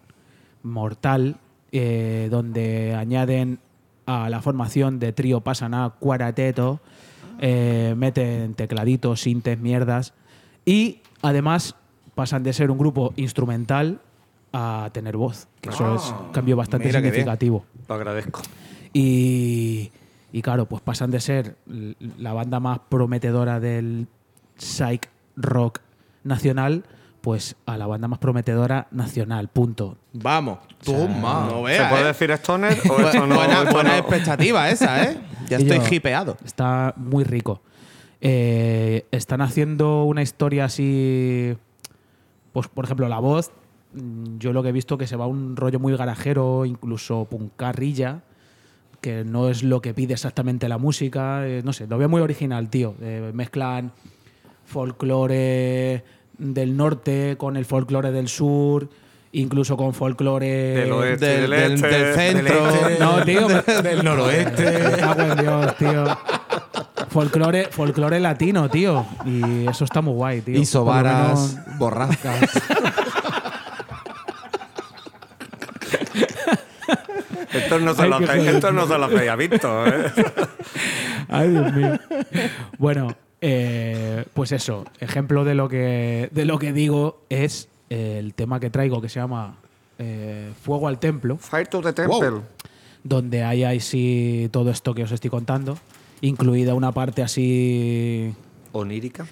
mortal, eh, donde añaden a la formación de trío Pasaná Cuarateto, eh, meten tecladitos, sintes, mierdas. Y además pasan de ser un grupo instrumental a tener voz. Que eso es un cambio bastante bien. significativo. Lo agradezco. Y, y claro, pues pasan de ser la banda más prometedora del psych rock nacional, pues a la banda más prometedora nacional, punto. Vamos. Toma. No ¿Se puede eh. decir stoner o esto no? buena esto buena no? expectativa esa, ¿eh? Ya Y estoy yo- hipeado. Está muy rico. Eh, están haciendo una historia así, pues por ejemplo, la voz, mm, yo lo que he visto que se va a un rollo muy garajero, incluso puncarrilla, que no es lo que pide exactamente la música, eh, no sé, lo veo muy original, tío. Eh, mezclan folclore del norte con el folclore del sur incluso con folclore Del oeste del, del, del- este. del centro. No, tío, Del noroeste. Me cago en Dios, tío. Folclore, folclore latino, tío. Y eso está muy guay, tío. Y Por lo sobaras, menos- borrascas. Esto no se Ay, lo qué hacéis- joder. esto no se lo había visto. ¿eh? Ay, Dios mío. Bueno, eh, pues eso. Ejemplo de lo que, de lo que digo es el tema que traigo que se llama eh, Fuego al Templo, Fire to the Temple. donde hay ahí sí todo esto que os estoy contando, incluida una parte así Onírica.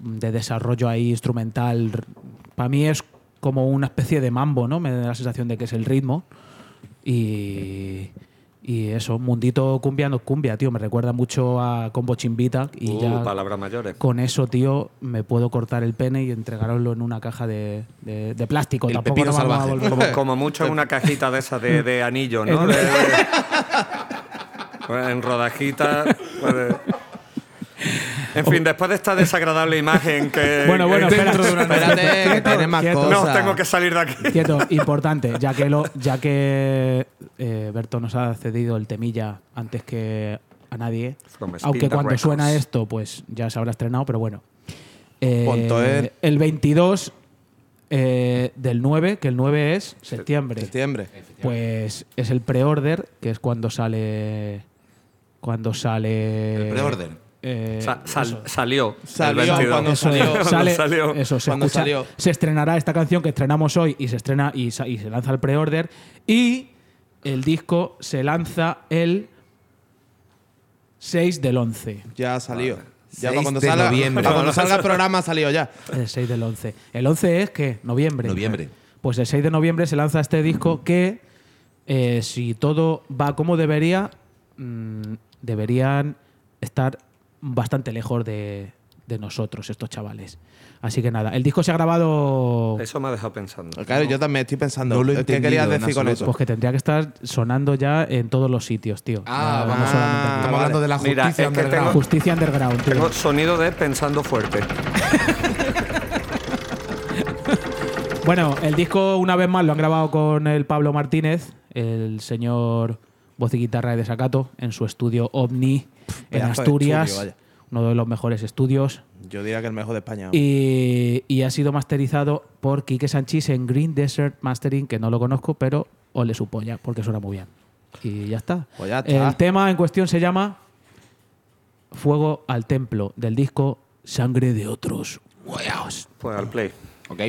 de desarrollo ahí instrumental. Para mí es como una especie de mambo, ¿no? Me da la sensación de que es el ritmo. Y, y eso, mundito cumbia no es cumbia, tío. Me recuerda mucho a Combo Chimbita. Y Uh, ya palabras mayores. con eso, tío, me puedo cortar el pene y entregároslo en una caja de, de- de plástico. El Tampoco a salvaje. volver- Como, como mucho en una cajita de esas de, de anillo, ¿no? Pues en rodajita. pues, En fin, después de esta desagradable imagen que. Bueno, bueno, espera. Espérate, que tiene más cosas. No, tengo que salir de aquí. Quieto, importante, ya que lo, ya que eh, Berto nos ha cedido el temilla antes que a nadie. Aunque cuando Records. suena esto, pues ya se habrá estrenado, pero bueno. Eh, es. el 22 eh, del 9, que el 9 es septiembre. Septiembre. Pues es el pre-order, que es cuando sale. Cuando sale. El pre-order. eh, Sa- sal- eso. salió. el Salió 22. cuando Eso salió. Cuando sale- salió. Eso, se, Cuando escucha- salió. se estrenará esta canción que estrenamos hoy y se estrena y, y se lanza el pre-order. Y el disco se lanza el 6 del 11. Ya salió. Ya 6 para cuando, de salga, noviembre. para cuando salga el programa ha salido ya. El 6 del 11. El 11 es que noviembre. Noviembre. Pues el 6 de noviembre se lanza este disco que, eh, si todo va como debería, mm, deberían estar bastante lejos de, de nosotros, estos chavales. Así que nada, el disco se ha grabado. Eso me ha dejado pensando. Claro, yo también estoy pensando. No lo he ¿Qué querías en decir con eso? Pues que tendría que estar sonando ya en todos los sitios, tío. Ah, No- vamos. solamente aquí. Estamos hablando de la Mira, justicia es que underground. tengo- Justicia underground, tío. Tengo sonido de pensando fuerte. Bueno, el disco, una vez más, lo han grabado con el Pablo Martínez, el señor voz y guitarra de Desacato, en su estudio OVNI en Asturias. estudio, uno de los mejores estudios. Yo diría que el mejor de España. Y, y ha sido masterizado por Quique Sanchís en Green Desert Mastering, que no lo conozco, pero ole su polla, porque suena muy bien. Y ya está. Pues ya está. El tema en cuestión se llama Fuego al Templo, del disco Sangre de Otros. Pues al play. Ok.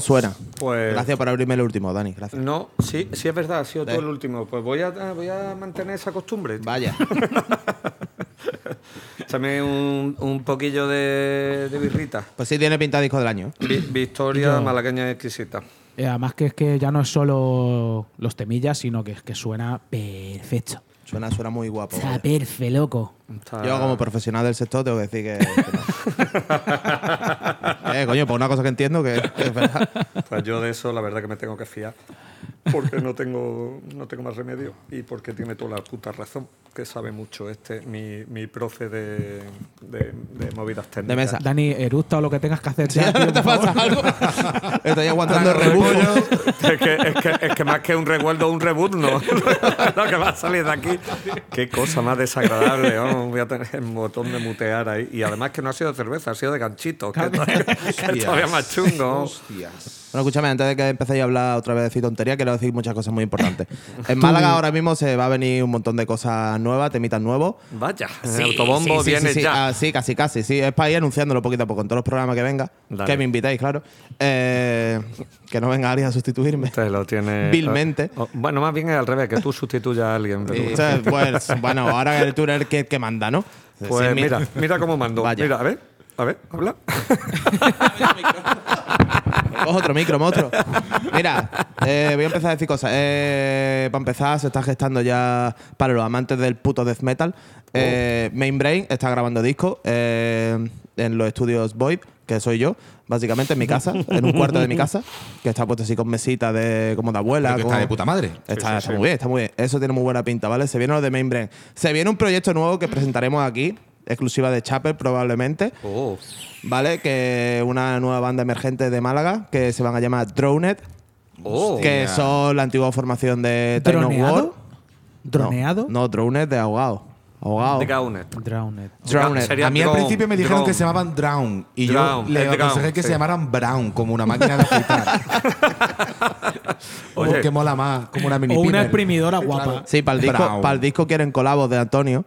Cómo suena. Pues- Gracias por abrirme el último, Dani. Gracias. No, sí, sí es verdad, ha sido tú Sí. el último. Pues voy a, voy a mantener esa costumbre. Vaya. Échame un, un poquillo de, de birrita. Pues sí tiene pinta de disco del año. Vi- Victoria Yo- malagueña exquisita. Eh, además que es que ya no es solo los temillas, sino que es que suena perfecto. Suena, suena muy guapo. Está perfe, loco. Está- Yo como profesional del sector tengo que decir que... que no. eh, coño, por una cosa que entiendo que, que es verdad. Pues yo de eso la verdad que me tengo que fiar. Porque no tengo, no tengo más remedio. Y porque tiene toda la puta razón. Que sabe mucho este, mi, mi profe de, de, de movidas técnicas. mesa. Dani, eructa o lo que tengas que hacer. Ya, tío, ¿No te pasa algo? Estoy aguantando el es, que, es, que, es que más que un recuerdo, un reboot, no. Lo que va a salir de aquí. Qué cosa más desagradable. vamos, voy a tener el botón de mutear ahí. Y además que no ha sido de cerveza, ha sido de ganchito. Que, todavía- que todavía más chungo. Hostias. Bueno, escúchame, antes de que empecéis a hablar otra vez de decir tontería, quiero decir muchas cosas muy importantes. En Málaga ahora mismo se va a venir un montón de cosas nuevas, temitas nuevos. Vaya, Sí, el autobombo sí, sí, viene ya. Ah, sí, casi, casi. Sí, es para ir anunciándolo poquito a poco en todos los programas que venga. Dale. Que me invitéis, claro. Eh, que no venga alguien a sustituirme. Te lo tiene. Vilmente. o- bueno, más bien es al revés, que tú sustituyas a alguien. pero- sea, pues, bueno, ahora tú eres el que, que manda, ¿no? Pues mira, mira cómo mando. Vaya. Mira, a ver, a ver, habla. Coge otro micro, monstruo. Mira, eh, voy a empezar a decir cosas. Eh, para empezar, se está gestando ya para los amantes del puto death metal. Eh, Mainbrain está grabando disco eh, en los estudios Void, que soy yo, básicamente en mi casa, en un cuarto de mi casa, que está puesto así con mesita de como de abuela. Que está de puta madre. Está, está muy bien, está muy bien. Eso tiene muy buena pinta, ¿vale? Se viene lo de Mainbrain. Se viene un proyecto nuevo que presentaremos aquí, exclusiva de Chapel probablemente. Oh, ¿vale? Que una nueva banda emergente de Málaga que se van a llamar Droned, oh. que son la antigua formación de of War. ¿Droneado? No, no, Droned de ahogado. Ahogado. Drowned. Drowned. Sería A mí al principio me dijeron que se llamaban Drown. Y Drown, yo le aconsejé Drown, que sí. se llamaran Brown, como una máquina de afeitar. Porque mola más, como una mini O una pimer. exprimidora guapa. Sí, para el, disco, Brown. para el disco quieren colabos de Antonio.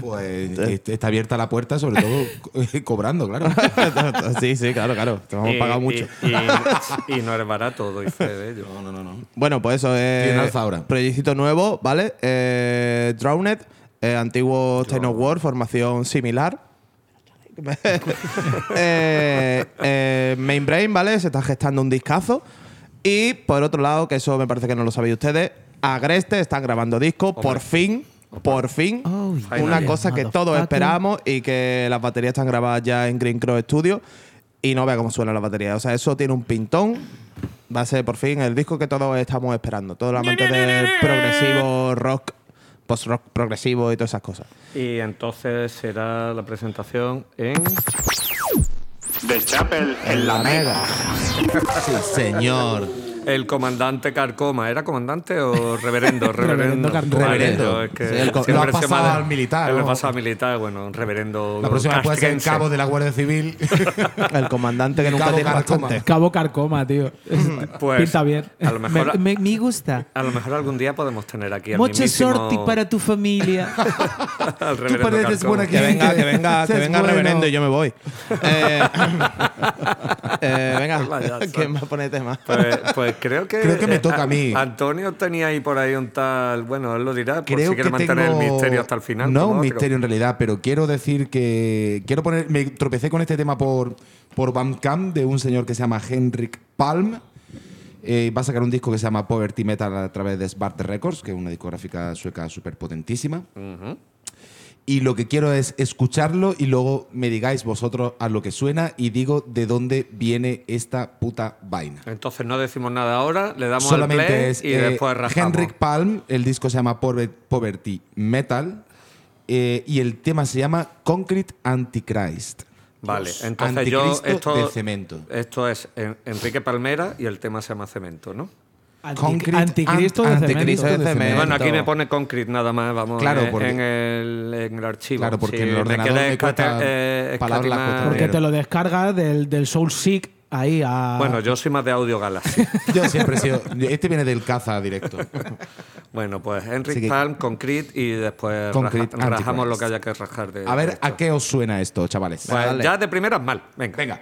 Pues est- está abierta la puerta, sobre todo co- cobrando, claro. sí, sí, claro, claro. Te hemos Y- pagado mucho. Y, y no eres barato, doy fe de ello. No, no, no, no. Bueno, pues eso es. Ahora. Proyectito nuevo, ¿vale? Eh, Drowned, eh, antiguo Time of War, formación similar. eh, eh, Mainbrain, ¿vale? Se está gestando un discazo. Y por otro lado, que eso me parece que no lo sabéis ustedes, Agreste están grabando disco, por fin. Por fin, Oh, una cosa que todos esperamos y que las baterías están grabadas ya en Green Crow Studio y no vea cómo suena la batería. O sea, eso tiene un pintón. Va a ser por fin el disco que todos estamos esperando. Todos los amantes del progresivo, rock, post-rock progresivo y todas esas cosas. Y entonces será la presentación en. The Chapel en la Mega. Sí, señor. El comandante Carcoma. ¿Era comandante o reverendo? Reverendo. Reverendo Reverendo. es que Sí, el siempre lo ha se pasado al militar, Lo ¿no? ha pasado al militar, bueno, un reverendo. La próxima puede ser el cabo de la Guardia Civil. El comandante que El nunca tiene Carcoma. bastante. Cabo Carcoma, tío. Pues, Pinta bien. a lo mejor- me, me- me gusta. A lo mejor algún día podemos tener aquí al Mucha suerte para tu familia. al Tú reverendo pareces Carcoma. buena Que venga, que venga, que venga bueno. reverendo y yo me voy. Eh, eh, venga, ¿quién va a poner tema? Pues, pues creo que. Creo que me eh, toca a mí. Antonio tenía ahí por ahí un tal. Bueno, él lo dirá, por Creo si quiere que mantener tengo- el misterio hasta el final. No un otro. misterio en realidad, pero quiero decir que quiero poner. Me tropecé con este tema por por Bandcamp de un señor que se llama Henrik Palm. Eh, va a sacar un disco que se llama Poverty Metal a través de Svarte Records, que es una discográfica sueca súper potentísima. Y lo que quiero es escucharlo y luego me digáis vosotros a lo que suena y digo de dónde viene esta puta vaina. Entonces no decimos nada ahora, le damos al Solamente play es y eh, después rajamos. Henrik Palm, el disco se llama Pover- Poverty Metal eh, y el tema se llama Concrete Antichrist. Vale, entonces yo Anticristo esto, de cemento. esto es en- Enrique Palmera y el tema se llama Cemento, ¿no? Concrete anticristo de cemento. anticristo de cemento. Bueno, aquí me pone Concrete nada más, vamos, Claro, en, porque- en el, en el archivo. Claro, porque el ordenador me cuesta eh, te lo descargas del, del Soul Seek ahí a. Bueno, yo soy más de Audio Galaxy. Yo siempre he sido. Este viene del caza directo. bueno, pues Así que- Palm, Concrete y después Concrete raja- rajamos lo que haya que rajar de A ver, de. ¿a qué os suena esto, chavales? Pues Dale. ya de primeras mal. Venga. Venga.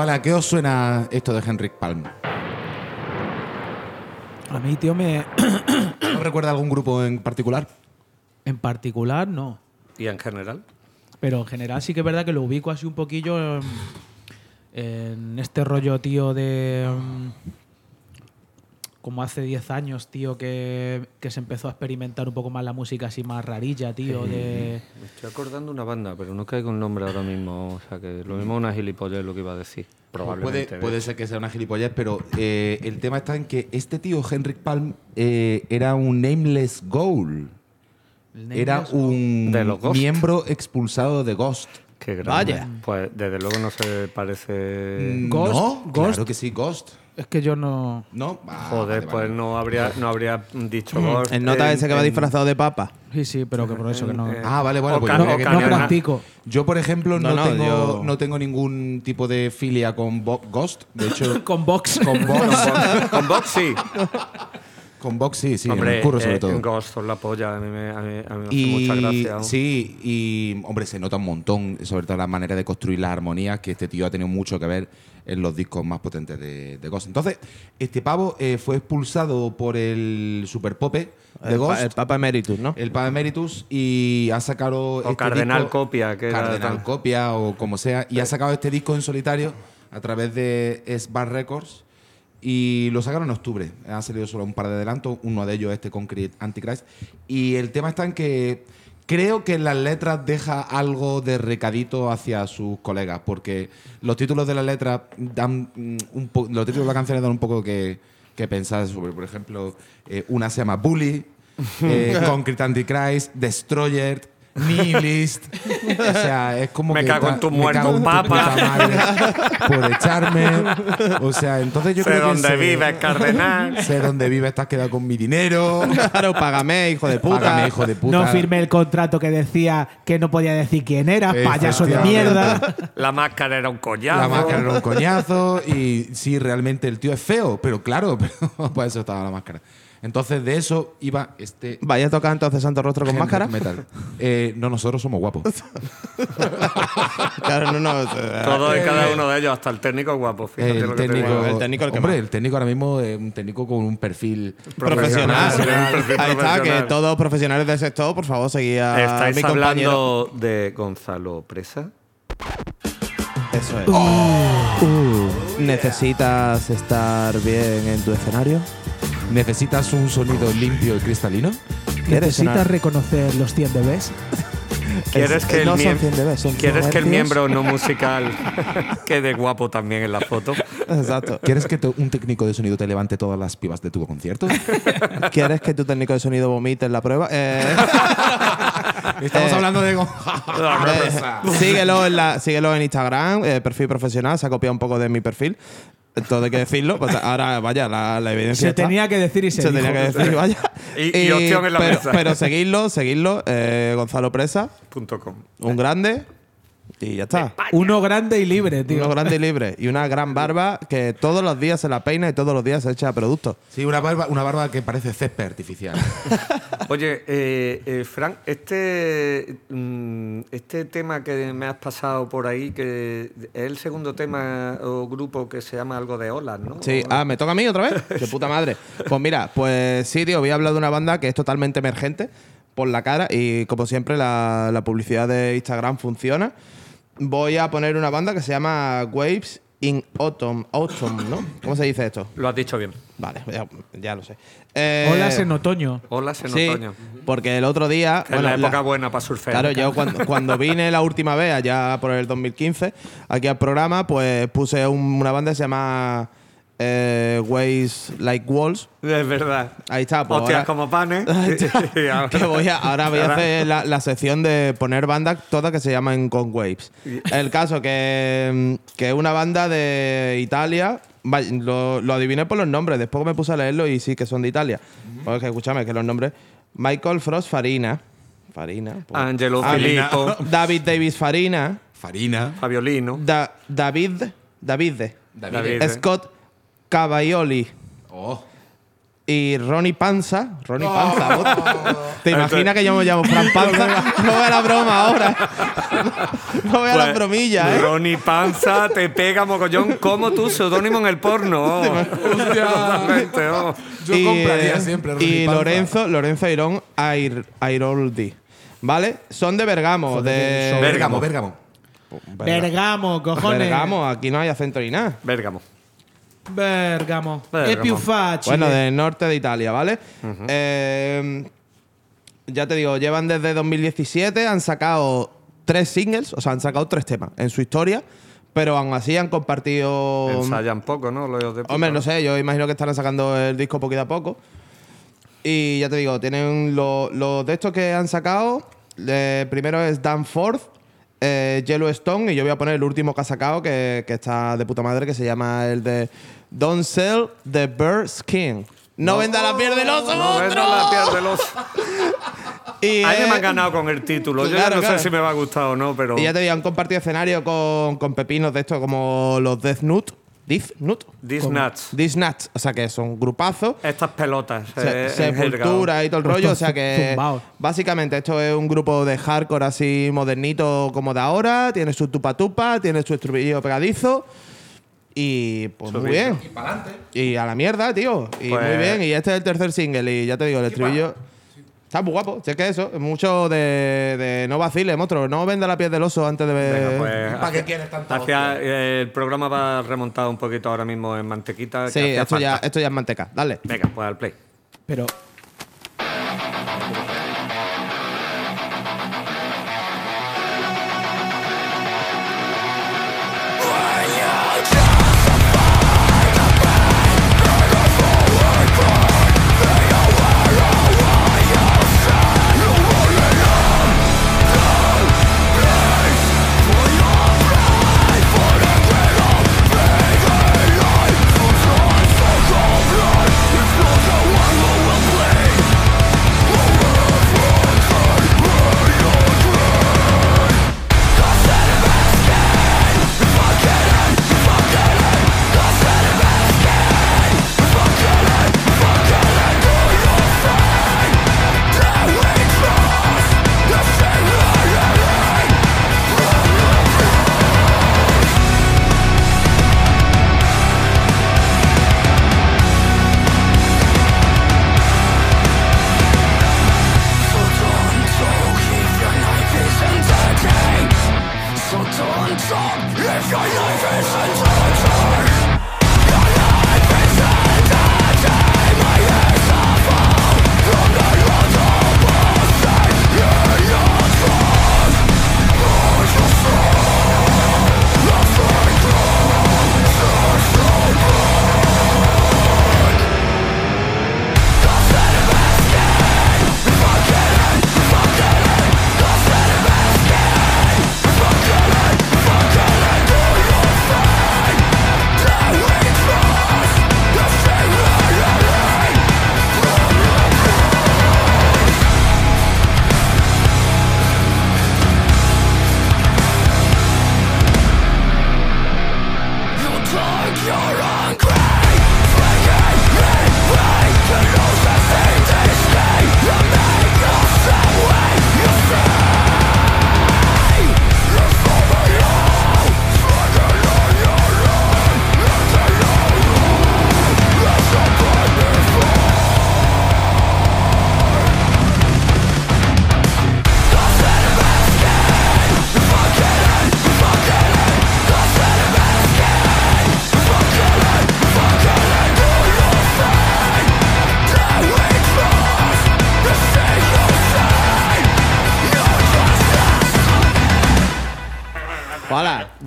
Bueno, chavales, ¿a qué os suena esto de Henrik Palm? A mí, tío, me. ¿Os recuerda algún grupo en particular? En particular, no. ¿Y en general? Pero en general sí que es verdad que lo ubico así un poquillo en, en este rollo, tío, de. mm, Como hace 10 años, tío, que, que se empezó a experimentar un poco más la música así más rarilla, tío, de. Me estoy acordando una banda, pero no caigo un nombre ahora mismo. O sea, que lo mismo una gilipollez lo que iba a decir. Probablemente. puede ser que sea una gilipollez, pero eh, el tema está en que este tío, Henrik Palm, eh, era un nameless goal. el Era un De los Ghost. miembro expulsado de Ghost. Qué grande. Vaya. Pues desde luego no se parece. Mm, Ghost, no, Ghost. claro que sí, Ghost. Es que yo no. No, Ah, Joder, vale, pues vale. no habría, no habría dicho Ghost. El nota en- ese que va en- disfrazado de papa. Sí, sí, pero que por eso que no. en- Ah, vale, bueno, pues Can- yo no, no practico. Yo, por ejemplo, no, No, no, tengo, yo- no tengo ningún tipo de filia con Ghost. De hecho, Con Vox. con Vox, Con Vox sí. con Vox sí, sí, en Hombre, el curro sobre eh, todo. Ghost son la polla. A mí me, a mí, a mí me hace Y mucha gracia. sí, y hombre, se nota un montón, sobre todo la manera de construir las armonías, que este tío ha tenido mucho que ver en los discos más potentes de, de Ghost. Entonces, este pavo eh, fue expulsado por el Super Pope de El, Ghost, pa- el Papa Emeritus, ¿no? el Papa Emeritus, y ha sacado. este Cardenal disco- Copia, que Cardenal Copia o como sea, y ha sacado este disco en solitario a través de S-Bar Records. Y lo sacaron en octubre. Han salido solo un par de adelantos, uno de ellos este Concrete Antichrist. Y el tema está en que creo que las letras deja algo de recadito hacia sus colegas, porque los títulos de las letras dan mm, un po- los títulos de las canciones dan un poco que, que pensar sobre, por ejemplo, eh, una se llama Bully, eh, Concrete Antichrist, Destroyer, Nihilist. O sea, es como Me que cago en ta- tu me muerto, cago en tu papa. puta madre por echarme. O sea, entonces yo sé creo que dónde se- vives, Cardenal. Sé dónde vives, estás quedado con mi dinero. Claro, págame, hijo de puta. Págame, hijo de puta. No firmé el contrato que decía que no podía decir quién era, payaso de mierda. La máscara era un collazo. La máscara era un coñazo y sí, realmente el tío es feo, pero claro, pero para eso estaba la máscara. Entonces de eso iba este Vaya a tocar entonces Santo Rostro con máscara. Metal. Eh, no, nosotros somos guapos. Claro, no, no. eh, Todos y cada uno de ellos, hasta el técnico guapo. Fíjate El lo que te técnico, el técnico el que hombre, más. el técnico ahora mismo es un técnico con un perfil Profesional. Profesional. Un perfil Ahí está, que todos profesionales del sector, por favor, seguí a ¿Estáis mi compañero. hablando de Gonzalo Presa? Eso es. ¿Necesitas estar bien en tu escenario? ¿Necesitas un sonido limpio y cristalino? ¿Quieres ¿Necesitas sonar? reconocer los 100 bebés? ¿Quieres Es- que el, no son miem- 100 dB, son ¿quieres que el 100 miembro no musical quede guapo también en la foto? Exacto. ¿Quieres que un técnico de sonido te levante todas las pibas de tu concierto? ¿Quieres que tu técnico de sonido vomite en la prueba? Eh, Estamos Eh, hablando de. eh, síguelo, en la, síguelo en Instagram, eh, perfil profesional, se ha copiado un poco de mi perfil. Todo hay que decirlo. Pues ahora, vaya, la, la evidencia Se está. tenía que decir y se, Se dijo. tenía que decir, vaya. Y- y opción en la pero, mesa. pero seguidlo, seguidlo. eh, Gonzalo Presa, Punto com. un grande. Y ya está. Uno grande y libre, tío. Uno grande y libre. Y una gran barba que todos los días se la peina y todos los días se echa producto. Sí, una barba, una barba que parece césped artificial. Oye, eh, eh, Frank, este, mm, este tema que me has pasado por ahí, que es el segundo tema o grupo que se llama algo de olas, ¿no? Sí, ah, ¿me toca a mí otra vez? ¡Qué puta madre! Pues mira, pues sí, tío, voy a hablar de una banda que es totalmente emergente por la cara y como siempre la, la publicidad de Instagram funciona. Voy a poner una banda que se llama Waves in Autumn, Autumn ¿no? ¿Cómo se dice esto? Lo has dicho bien. Vale, ya, ya lo sé. Eh, Olas en otoño. Olas en sí, otoño. porque el otro día... Que es la la- época buena para surfear. Claro, yo cuando, cuando vine la última vez, allá por el 2015, aquí al programa, pues puse un- una banda que se llama eh, Waves Like Walls. Es verdad. Ahí está, pues Hostias ahora- como panes. Ahí está. Y ahora- Que voy a- ahora voy a hacer la, la sección de poner bandas todas que se llaman con waves. El caso que, mm, que es una banda de Italia. Lo, lo adiviné por los nombres, después me puse a leerlo y sí que son de Italia. Porque escúchame, que los nombres. Michael Frost Farina. Farina. pues. Angelo Ah, Filippo. David Davis Farina. Farina. Fabiolino. Da- David. David. David. Scott Cavaioli. Oh. y Ronnie Panza. Ronnie Panza, vos. ¿Te imaginas que yo me llamo Fran Panza? No vea la broma ahora. No vea las Pues, bromillas, ¿eh? Ronnie Panza te pega mogollón como tu seudónimo en el porno. Totalmente, oh. Yo y, compraría eh, siempre Y Panza. Lorenzo, Lorenzo Airón Air, Airoldi. ¿Vale? Son de Bergamo. De Bérgamo, Bérgamo. Bergamo, cojones. Bergamo, aquí no hay acento ni nada. Bérgamo. Bergamo. Bergamo. E più facile. Bueno, del norte de Italia, ¿vale? Eh, ya te digo, llevan desde 2017, han sacado tres singles, o sea, han sacado tres temas en su historia, pero aún así han compartido. Ensayan poco, ¿no? Los de. Hombre, no sé, yo imagino que estarán sacando el disco poquito a poco. Y ya te digo, tienen los de estos que han sacado. eh, primero es Dan Forth, eh, Yellowstone, y yo voy a poner el último que ha sacado, que, que está de puta madre, que se llama el de Don't Sell the Bird Skin. No, venda la piel del oso, No, monstruo. no la piel del oso. Y, A mí me han ganado con el título. Yo Claro, ya no claro. sé si me va a gustar o no, pero. y ya te digo, han compartido escenario con, con pepinos de estos como los Death Nut. Death Nut. These nuts. These Nuts. O sea que son grupazos. Estas pelotas. Se- eh, sepultura y todo el rollo. O sea que básicamente esto es un grupo de hardcore así modernito como de ahora. Tiene su tupa tupa, tiene su estribillo pegadizo. Y pues muy bien. Y a la mierda, tío. Y Pues- muy bien. Y este es el tercer single. Y ya te digo, el estribillo. Está muy guapo. Si es que eso, es mucho de, de no vaciles, monstruo. No venda la piel del oso antes de ver. Venga, pues, ¿Para qué quieres tanta hacia- eh, El programa va remontado un poquito ahora mismo en mantequita. sí, esto ya, esto ya es manteca. Dale. Venga, pues al play. Pero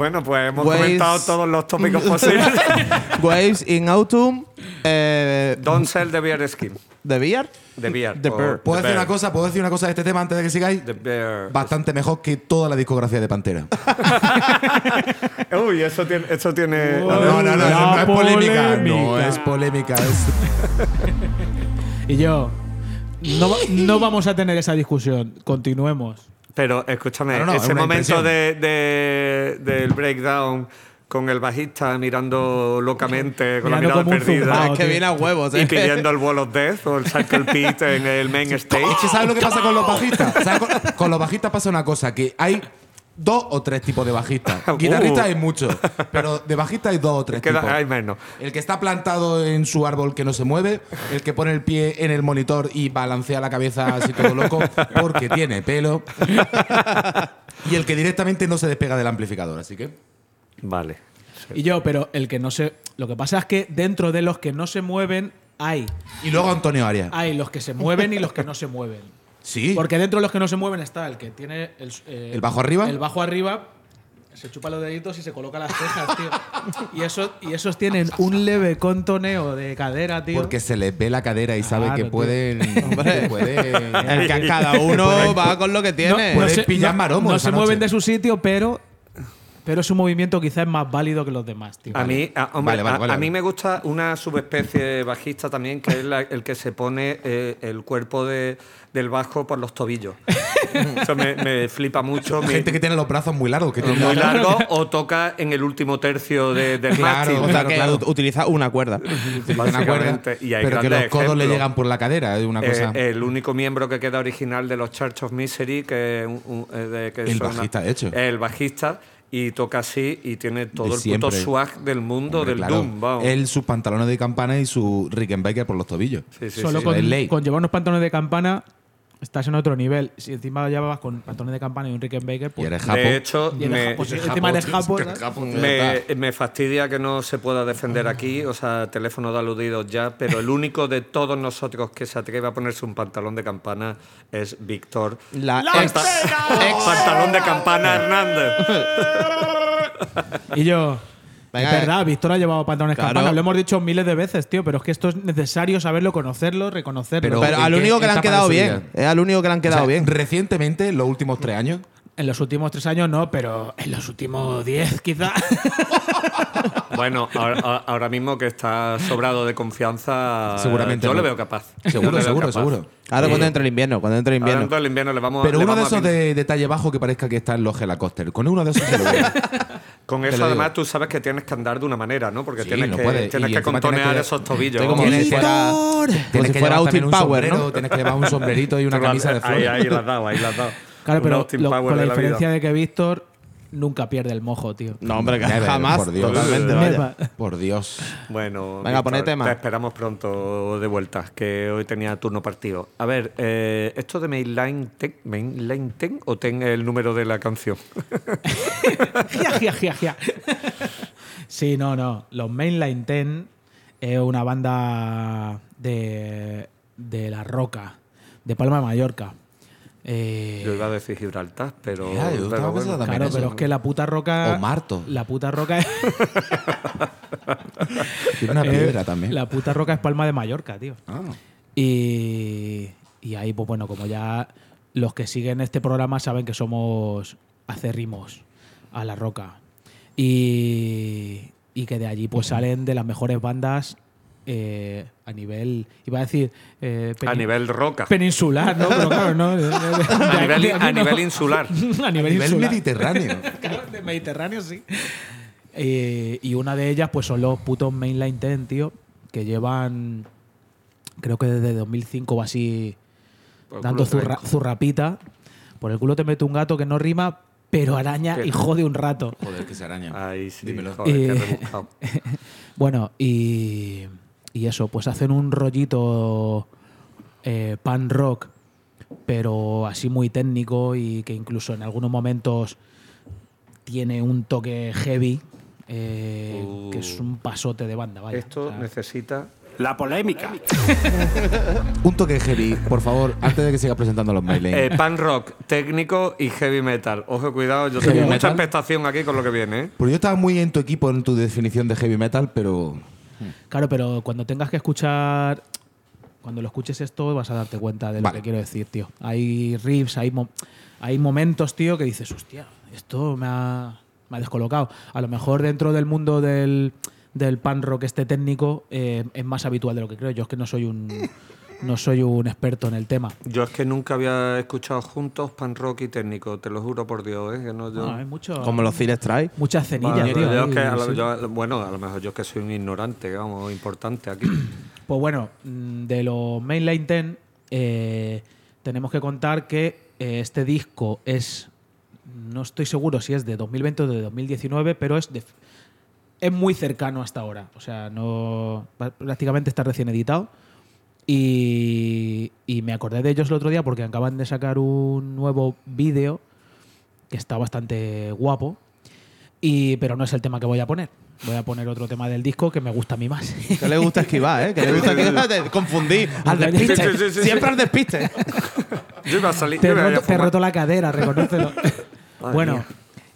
Bueno, pues hemos Waves- comentado todos los tópicos posibles. Waves in Autumn. Eh, Don't sell the beer skin. ¿De Beer? The beer. The o Bear. ¿Puedo the decir una cosa? ¿Puedo decir una cosa de este tema antes de que sigáis? The bear. Bastante mejor que toda la discografía de Pantera. Uy, eso tiene. Eso tiene No, no, no, no es polémica. No es polémica. Es Y yo. No, no vamos a tener esa discusión. Continuemos. Pero escúchame, No, no, no, es ese momento de, de- del breakdown con el bajista mirando locamente, con Mirando la mirada perdida. zumbao, Es que viene a huevos, Y ¿eh? pidiendo el Wall of Death o el Cycle Pit en el main stage. Es que ¿sabes lo que pasa con los bajistas? Con los bajistas pasa una cosa, que hay dos o tres tipos de bajistas. Guitarristas Uh. hay muchos, pero de bajistas hay dos o tres Queda- tipos. hay menos. El que está plantado en su árbol que no se mueve, el que pone el pie en el monitor y balancea la cabeza así todo loco porque tiene pelo. Y el que directamente no se despega del amplificador, así que. Vale. Y yo, pero el que no se. Lo que pasa es que dentro de los que no se mueven hay. Y luego Antonio Arias. Hay los que se mueven y los que no se mueven. Sí. Porque dentro de los que no se mueven está el que tiene el, eh, ¿El bajo arriba? El bajo arriba se chupa los deditos y se coloca las cejas, tío. Y esos, y esos tienen un leve contoneo de cadera, tío. Porque se les ve la cadera y sabe Claro, que pueden. Que pueden- El que cada uno va con lo que tiene. puede- Puedes pillar maromo no se noche. mueven de su sitio, pero, pero su movimiento quizás es más válido que los demás, tío. A mí, a, hombre, Vale, vale, a- vale, a mí vale. me gusta una subespecie bajista también, que es la- el que se pone eh, el cuerpo de- del bajo por los tobillos. Eso me, me flipa mucho. me- Gente que tiene los brazos muy largos. Que tiene muy largo o toca en el último tercio de- del Claro, mástil. O sea claro, que claro. ut- utiliza una cuerda. Una cuerda, Básicamente, y hay pero que los codos le llegan por la cadera, es una Eh, cosa. el único miembro que queda original de los Church of Misery, que, es un- un- eh, de- que El bajista, de hecho. El bajista, y toca así, y tiene todo De el puto swag del mundo Hombre, del claro. Doom. vamos. Él, sus pantalones de campana y su Rickenbacker por los tobillos. Sí, sí, Solo sí. con, con llevar unos pantalones de campana estás en otro nivel. Si encima llevabas con pantalones de campana y un Rickenbacker, Y pues eres japo. De hecho, y eres me, japo, sí, encima eres japo, Es que ¿sabes? japo, ya me, está. me fastidia que no se pueda defender aquí, o sea, teléfono de aludidos ya, pero el único de todos nosotros que se atreve a ponerse un pantalón de campana es Víctor. La ex- Ex pantalón de campana Hernández. Y yo. Venga, es verdad, Víctor ha llevado pantalones Claro. campana. Lo hemos dicho miles de veces, tío, pero es que esto es necesario saberlo, conocerlo, reconocerlo. Pero- Pero ¿en al único que le han quedado bien. Es al único que le han O quedado sea, bien. Recientemente, los últimos tres años, en los últimos tres años no, pero en los últimos diez, quizá. Bueno, ahora, ahora- ahora mismo que está sobrado de confianza, Seguramente yo no. le veo capaz. Seguro, veo seguro, capaz. seguro. Ahora cuando entre el invierno, cuando entre el Ahora invierno. dentro del invierno le vamos Pero le uno de vamos esos de detalle bajo que parezca que está en los Helicopter. Con uno de esos se lo veo. Con eso además tú sabes que tienes que andar de una manera, ¿no? Porque Sí, tienes, no que, tienes Y que contonear tienes que- esos tobillos. Estoy como Tienes si que- fuera, Tienes si que fuera llevar Austin Power, sombrero, ¿no? Tienes que llevar un sombrerito y una camisa de haces- Ahí, flores. ahí la has dado, ahí la has dado. Claro, pero Austin lo- Power con la la diferencia vida. de que Víctor nunca pierde el mojo, tío. No, hombre, que Never, jamás. por Dios. Totalmente, vaya. Por Dios. Bueno, Venga, Víctor, poné tema. Te esperamos pronto de vuelta, que hoy tenía turno partido. A ver, eh, ¿esto de Mainline Ten, Mainline Ten o Ten el número de la canción? Gia, gia, gia, gia. sí, no, no. Los Mainline Ten es una banda de, de La Roca, de Palma de Mallorca. Eh, Yo iba a decir Gibraltar, pero. Ya, yo pero estaba pensando también claro, eso. pero es que la puta roca. O Marto. La puta roca es. Tiene una eh, piedra también. La puta roca es Palma de Mallorca, tío. Ah. Y, y ahí, pues bueno, como ya los que siguen este programa saben que somos acérrimos a la roca. Y, y que de allí pues salen de las mejores bandas eh, a nivel, iba a decir... eh, A nivel roca. Peninsular, ¿no? Pero claro, no. de- de- de- A nivel, de aquí a no. nivel insular. a A nivel, mediterráneo. Claro, de Mediterráneo, sí. Eh, y una de ellas, pues son los putos Mainline 10, tío, que llevan, creo que desde 2005 o así, dando zurra- zurrapita. Por el culo te mete un gato que no rima, pero araña ¿Qué? y jode un rato. Joder, que se araña. Ahí sí. Dímelo. Joder, Eh, rebuscado. Bueno, y, y eso, pues hacen un rollito eh, pan rock, pero así muy técnico y que incluso en algunos momentos tiene un toque heavy, eh, que es un pasote de banda, vaya. Esto O sea, necesita. La polémica. Un toque heavy, por favor, antes de que siga presentando los mail. Eh, pan rock, técnico y heavy metal. Ojo, cuidado, yo tengo mucha expectación aquí con lo que viene. ¿eh? Porque yo estaba muy en tu equipo en tu definición de heavy metal, pero. Claro, pero cuando tengas que escuchar. Cuando lo escuches esto, vas a darte cuenta de lo Vale. que quiero decir, tío. Hay riffs, hay, mo- hay momentos, tío, que dices, hostia, esto me ha, me ha descolocado. A lo mejor dentro del mundo del, del pan rock este técnico eh, es más habitual de lo que creo. Yo es que no soy un, no soy un experto en el tema. Yo es que nunca había escuchado juntos pan rock y técnico, te lo juro por Dios, ¿eh? Que no, yo... No, hay mucho, Como los Cires trae. muchas cenillas, Bueno, tío. yo ahí, es que a lo- sí. yo- bueno, a lo mejor yo es que soy un ignorante, vamos, importante aquí. Pues bueno, mm, de los Mainline 10 eh, tenemos que contar que eh, este disco es, no estoy seguro si es de 2020 o de 2019, pero es, de- es muy cercano hasta ahora. O sea, no prácticamente está recién editado. Y, y me acordé de ellos el otro día porque acaban de sacar un nuevo vídeo que está bastante guapo. Y, pero no es el tema que voy a poner. Voy a poner otro tema del disco que me gusta a mí más. Que le gusta esquivar, ¿eh? Que le gusta esquivar. Te confundí. Al despiste. Sí, sí, sí, sí. Siempre al despiste. Yo iba a salir. te, roto, te he fumar. roto la cadera, reconócelo. Bueno, mía.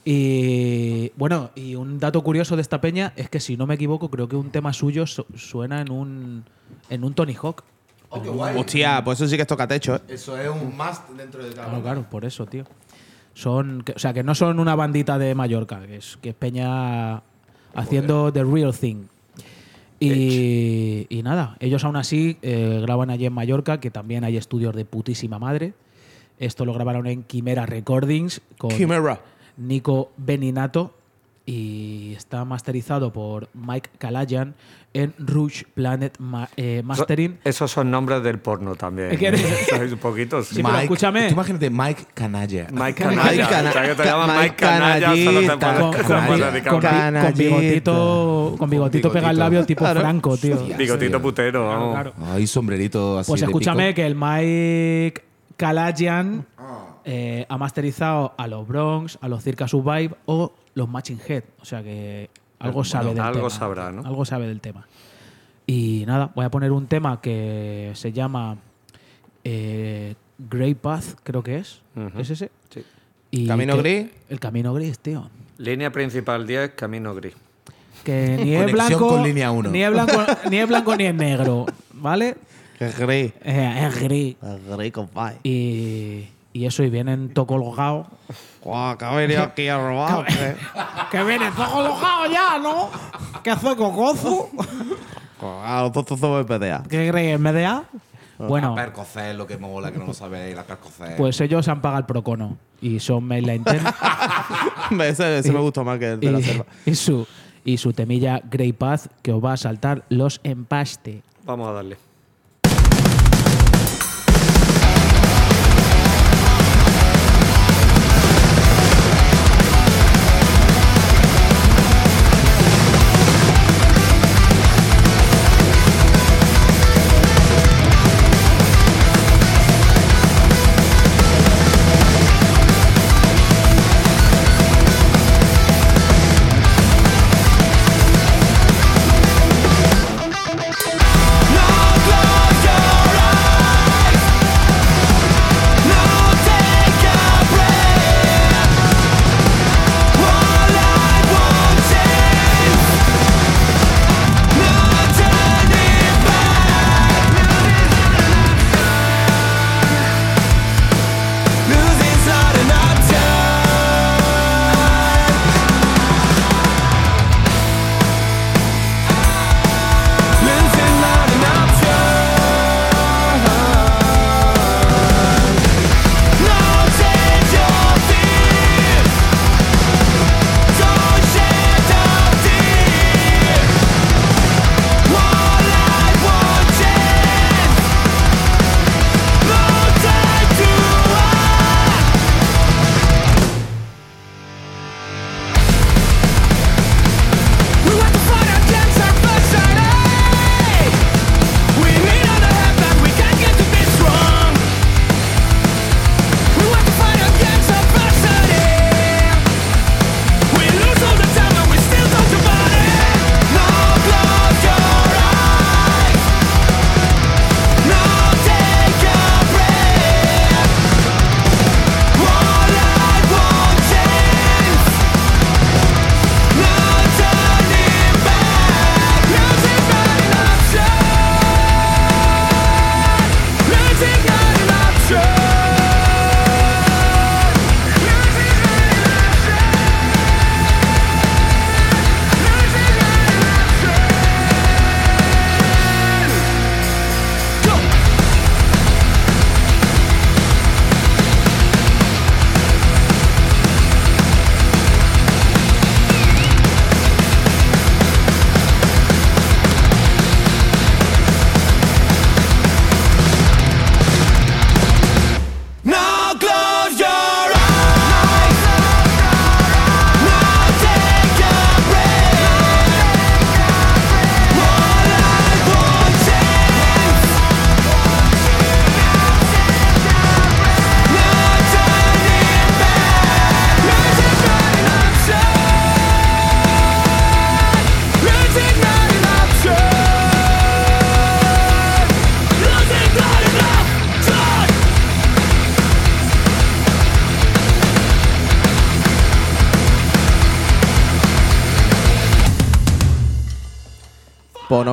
y bueno, y un dato curioso de esta peña es que si no me equivoco, creo que un tema suyo su- suena en un en un Tony Hawk. Oh, qué guay. Hostia, pues eso sí que es tocatecho, ¿eh? Eso es un must dentro de cada Claro, claro, por eso, tío. Son, que- o sea, que no son una bandita de Mallorca, que es, que es Peña haciendo the real thing. Y, y nada, ellos aún así eh, graban allí en Mallorca, que también hay estudios de putísima madre. Esto lo grabaron en Quimera Recordings con Chimera. Nico Beninato y está masterizado por Mike Kalayan en Rouge Planet Ma- eh, Mastering. Esos son nombres del porno también. Es que-. Un poquito, sí. Sí, pero escúchame. Tú imagínate Mike Canalla. Mike Mike Canalla. Cana- o sea, que te llaman Mike Mike Canalla, con, con con con bigotito, con bigotito pega bigotito. labio tipo Claro. Franco, tío. Hostia. bigotito putero, Claro, vamos. claro. Ay, sombrerito así Pues de escúchame pico. que el Mike Kalayan Ah. eh, ha masterizado a los Bronx, a los Circa Survive o los Matching Head. O sea que algo Bueno, sabe del algo tema. sabrá, ¿no? Algo sabe del tema. Y nada, voy a poner un tema que se llama eh, Grey Path, creo que es. Ujú. ¿Es ese? Sí. Y ¿Camino que- gris? El camino gris, tío. Línea principal 10, camino gris. Que ni es blanco. con línea uno. Ni es blanco, ni es blanco ni es negro. ¿Vale? Que gris. Eh, es gris. Gris, compadre. Y, y eso, y vienen todo colgado. Guau, que ha venido aquí a robar. ¿eh? Que viene todo colgado ya, ¿no? Que soy cocozo. A los dos somos PDA. ¿Qué crees, MDA? La Bueno, percocé, lo que mola, que no lo sabéis, la percocé. pues ellos han pagado el procono. Y son mainline 10. ese ese me gustó más que el de la selva. y, y su, y su temilla Grey Path que os va a saltar los empaste. Vamos a darle.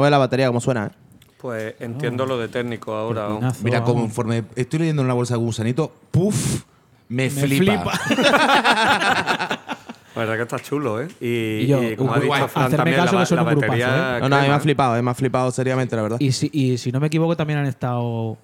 Pues no ve la batería como suena, ¿eh? Pues entiendo lo de técnico ahora. ¿no? Pepinazo, Mira, vamos. conforme estoy leyendo en una bolsa de gusanito, ¡puf! Me, Me flipa. La verdad que está chulo, ¿eh? Y, Y yo, y como ha dicho. Fran también, caso la, que son la un grupazo, batería... No, no, a mí me ha flipado, eh, me ha flipado seriamente, la verdad. Y si, y si no me equivoco, también han estado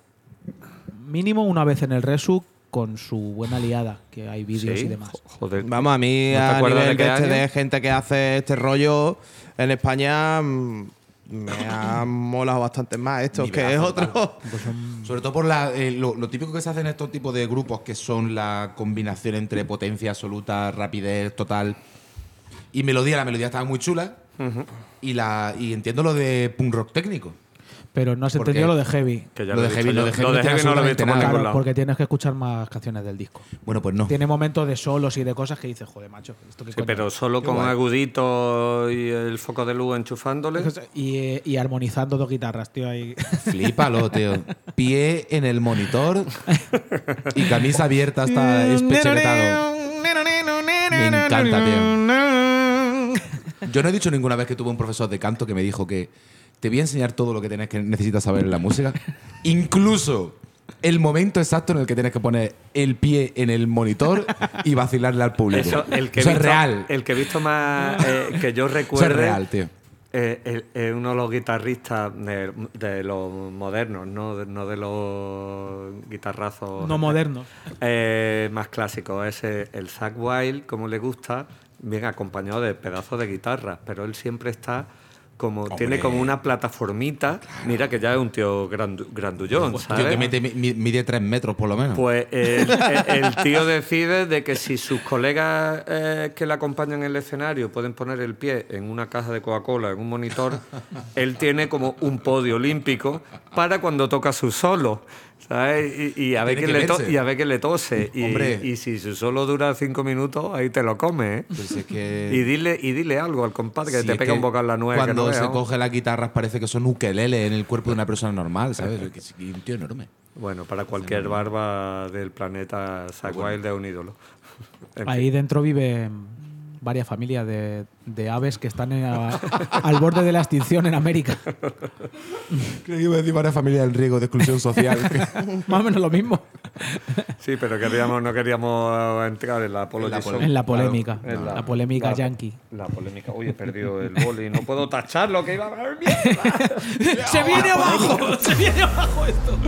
mínimo una vez en el Resu con su buena liada, que hay vídeos Sí, y demás. jo- Joder. Vamos, a mí ¿No a nivel de este, de gente que hace este rollo en España mm, me ha molado bastante más esto, que es otro. total. Sobre todo por la, eh, lo, lo típico que se hace en estos tipos de grupos, que son la combinación entre potencia absoluta, rapidez total y melodía. La melodía estaba muy chula. y, la, y entiendo lo de punk rock técnico. Pero no has ¿Por entendido lo de heavy. Que ya Lo he de dicho heavy- yo. lo de heavy Lo no de tiene heavy no lo he visto absolutamente por nada. ningún Claro, lado. porque tienes que escuchar más canciones del disco. Bueno, pues no. Tiene momentos de solos y de cosas que dices, joder, macho. ¿esto qué Sí, coño pero es?". solo con agudito y el foco de luz enchufándole. Y, eh, y armonizando dos guitarras, tío. Ahí. Flipalo, tío. Pie en el monitor y camisa abierta hasta espechequetado. Me encanta, tío. Yo no he dicho ninguna vez que tuve un profesor de canto que me dijo que te voy a enseñar todo lo que, tienes que necesitas saber en la música. Incluso el momento exacto en el que tienes que poner el pie en el monitor y vacilarle al público. Eso, el que es real. El que he visto más eh, que yo Eso es real, tío. eh, el- es uno de los guitarristas de, de los modernos, ¿no? De, no de los guitarrazos. no modernos. eh, más clásicos. Es eh, el Zack Wild, como le gusta, bien acompañado de pedazos de guitarra, pero él siempre está como tiene como una plataformita. Mira que ya es un tío grandu- grandullón, ¿sabes? Tío, que mide, mi- mide tres metros por lo menos. Pues el, el- el tío decide de que si sus colegas eh, que le acompañan en el escenario pueden poner el pie en una caja de Coca-Cola, en un monitor, él tiene como un podio olímpico para cuando toca su solo. ¿Sabes? Y, y a ver que le y a ver quién le tose. Y, Hombre. y si su solo dura cinco minutos, ahí te lo come. ¿eh? Pues es que- Y, dile, y dile algo al compadre que Sí, te pega que un bocado en la nuez. que Cuando no se veas. coge las guitarras parece que son ukelele en el cuerpo de una persona normal, ¿sabes? Que es un tío enorme. Bueno, para cualquier barba del planeta, Zack Wild es un ídolo. En fin. Ahí dentro viven varias familias de, de aves que están en- a- al borde de la extinción en América. Creo que iba a decir varias familias en riesgo de exclusión social. Más o menos lo mismo. Sí, pero queríamos, no queríamos entrar en la apología. En la En la polémica. En la, polémica la- yankee. La polémica. Uy, he perdido el boli. No puedo tachar lo que iba a hablar. ¡Mierda! ¡Se viene abajo! ¡Se viene abajo esto!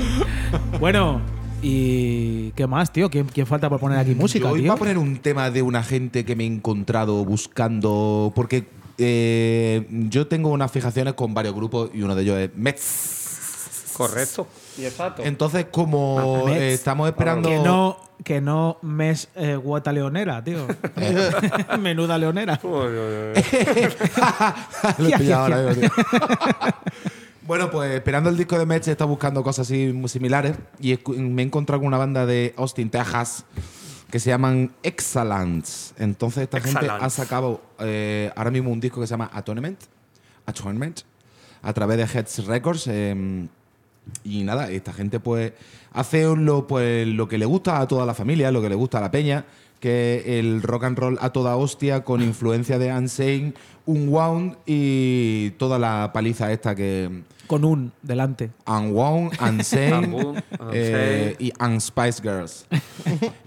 Bueno, ¿y qué más, tío? ¿Quién, quién falta por poner aquí música, Yo tío? iba a poner un tema de una gente que me he encontrado buscando. Porque eh, yo tengo unas fijaciones con varios grupos y uno de ellos es Mets. Correcto. Y exacto. Entonces, como Mets. eh, estamos esperando. Que no, que no mes eh, guata leonera, tío. Menuda leonera. Uy, uy, uy. Lo he pillado ahora, tío. Bueno, pues esperando el disco de Mets, he estado buscando cosas así muy similares y me he encontrado con una banda de Austin, Texas, que se llaman Excellence. Entonces, esta gente ha sacado eh, ahora mismo un disco que se llama Atonement, Atonement a través de Heads Records. eh, y nada, esta gente pues hace lo, pues, lo que le gusta a toda la familia, lo que le gusta a la peña, que el rock and roll a toda hostia con influencia de Unsane, Unwound y toda la paliza esta que... Con un delante. Unwound, Unsane eh, y Unspice Girls.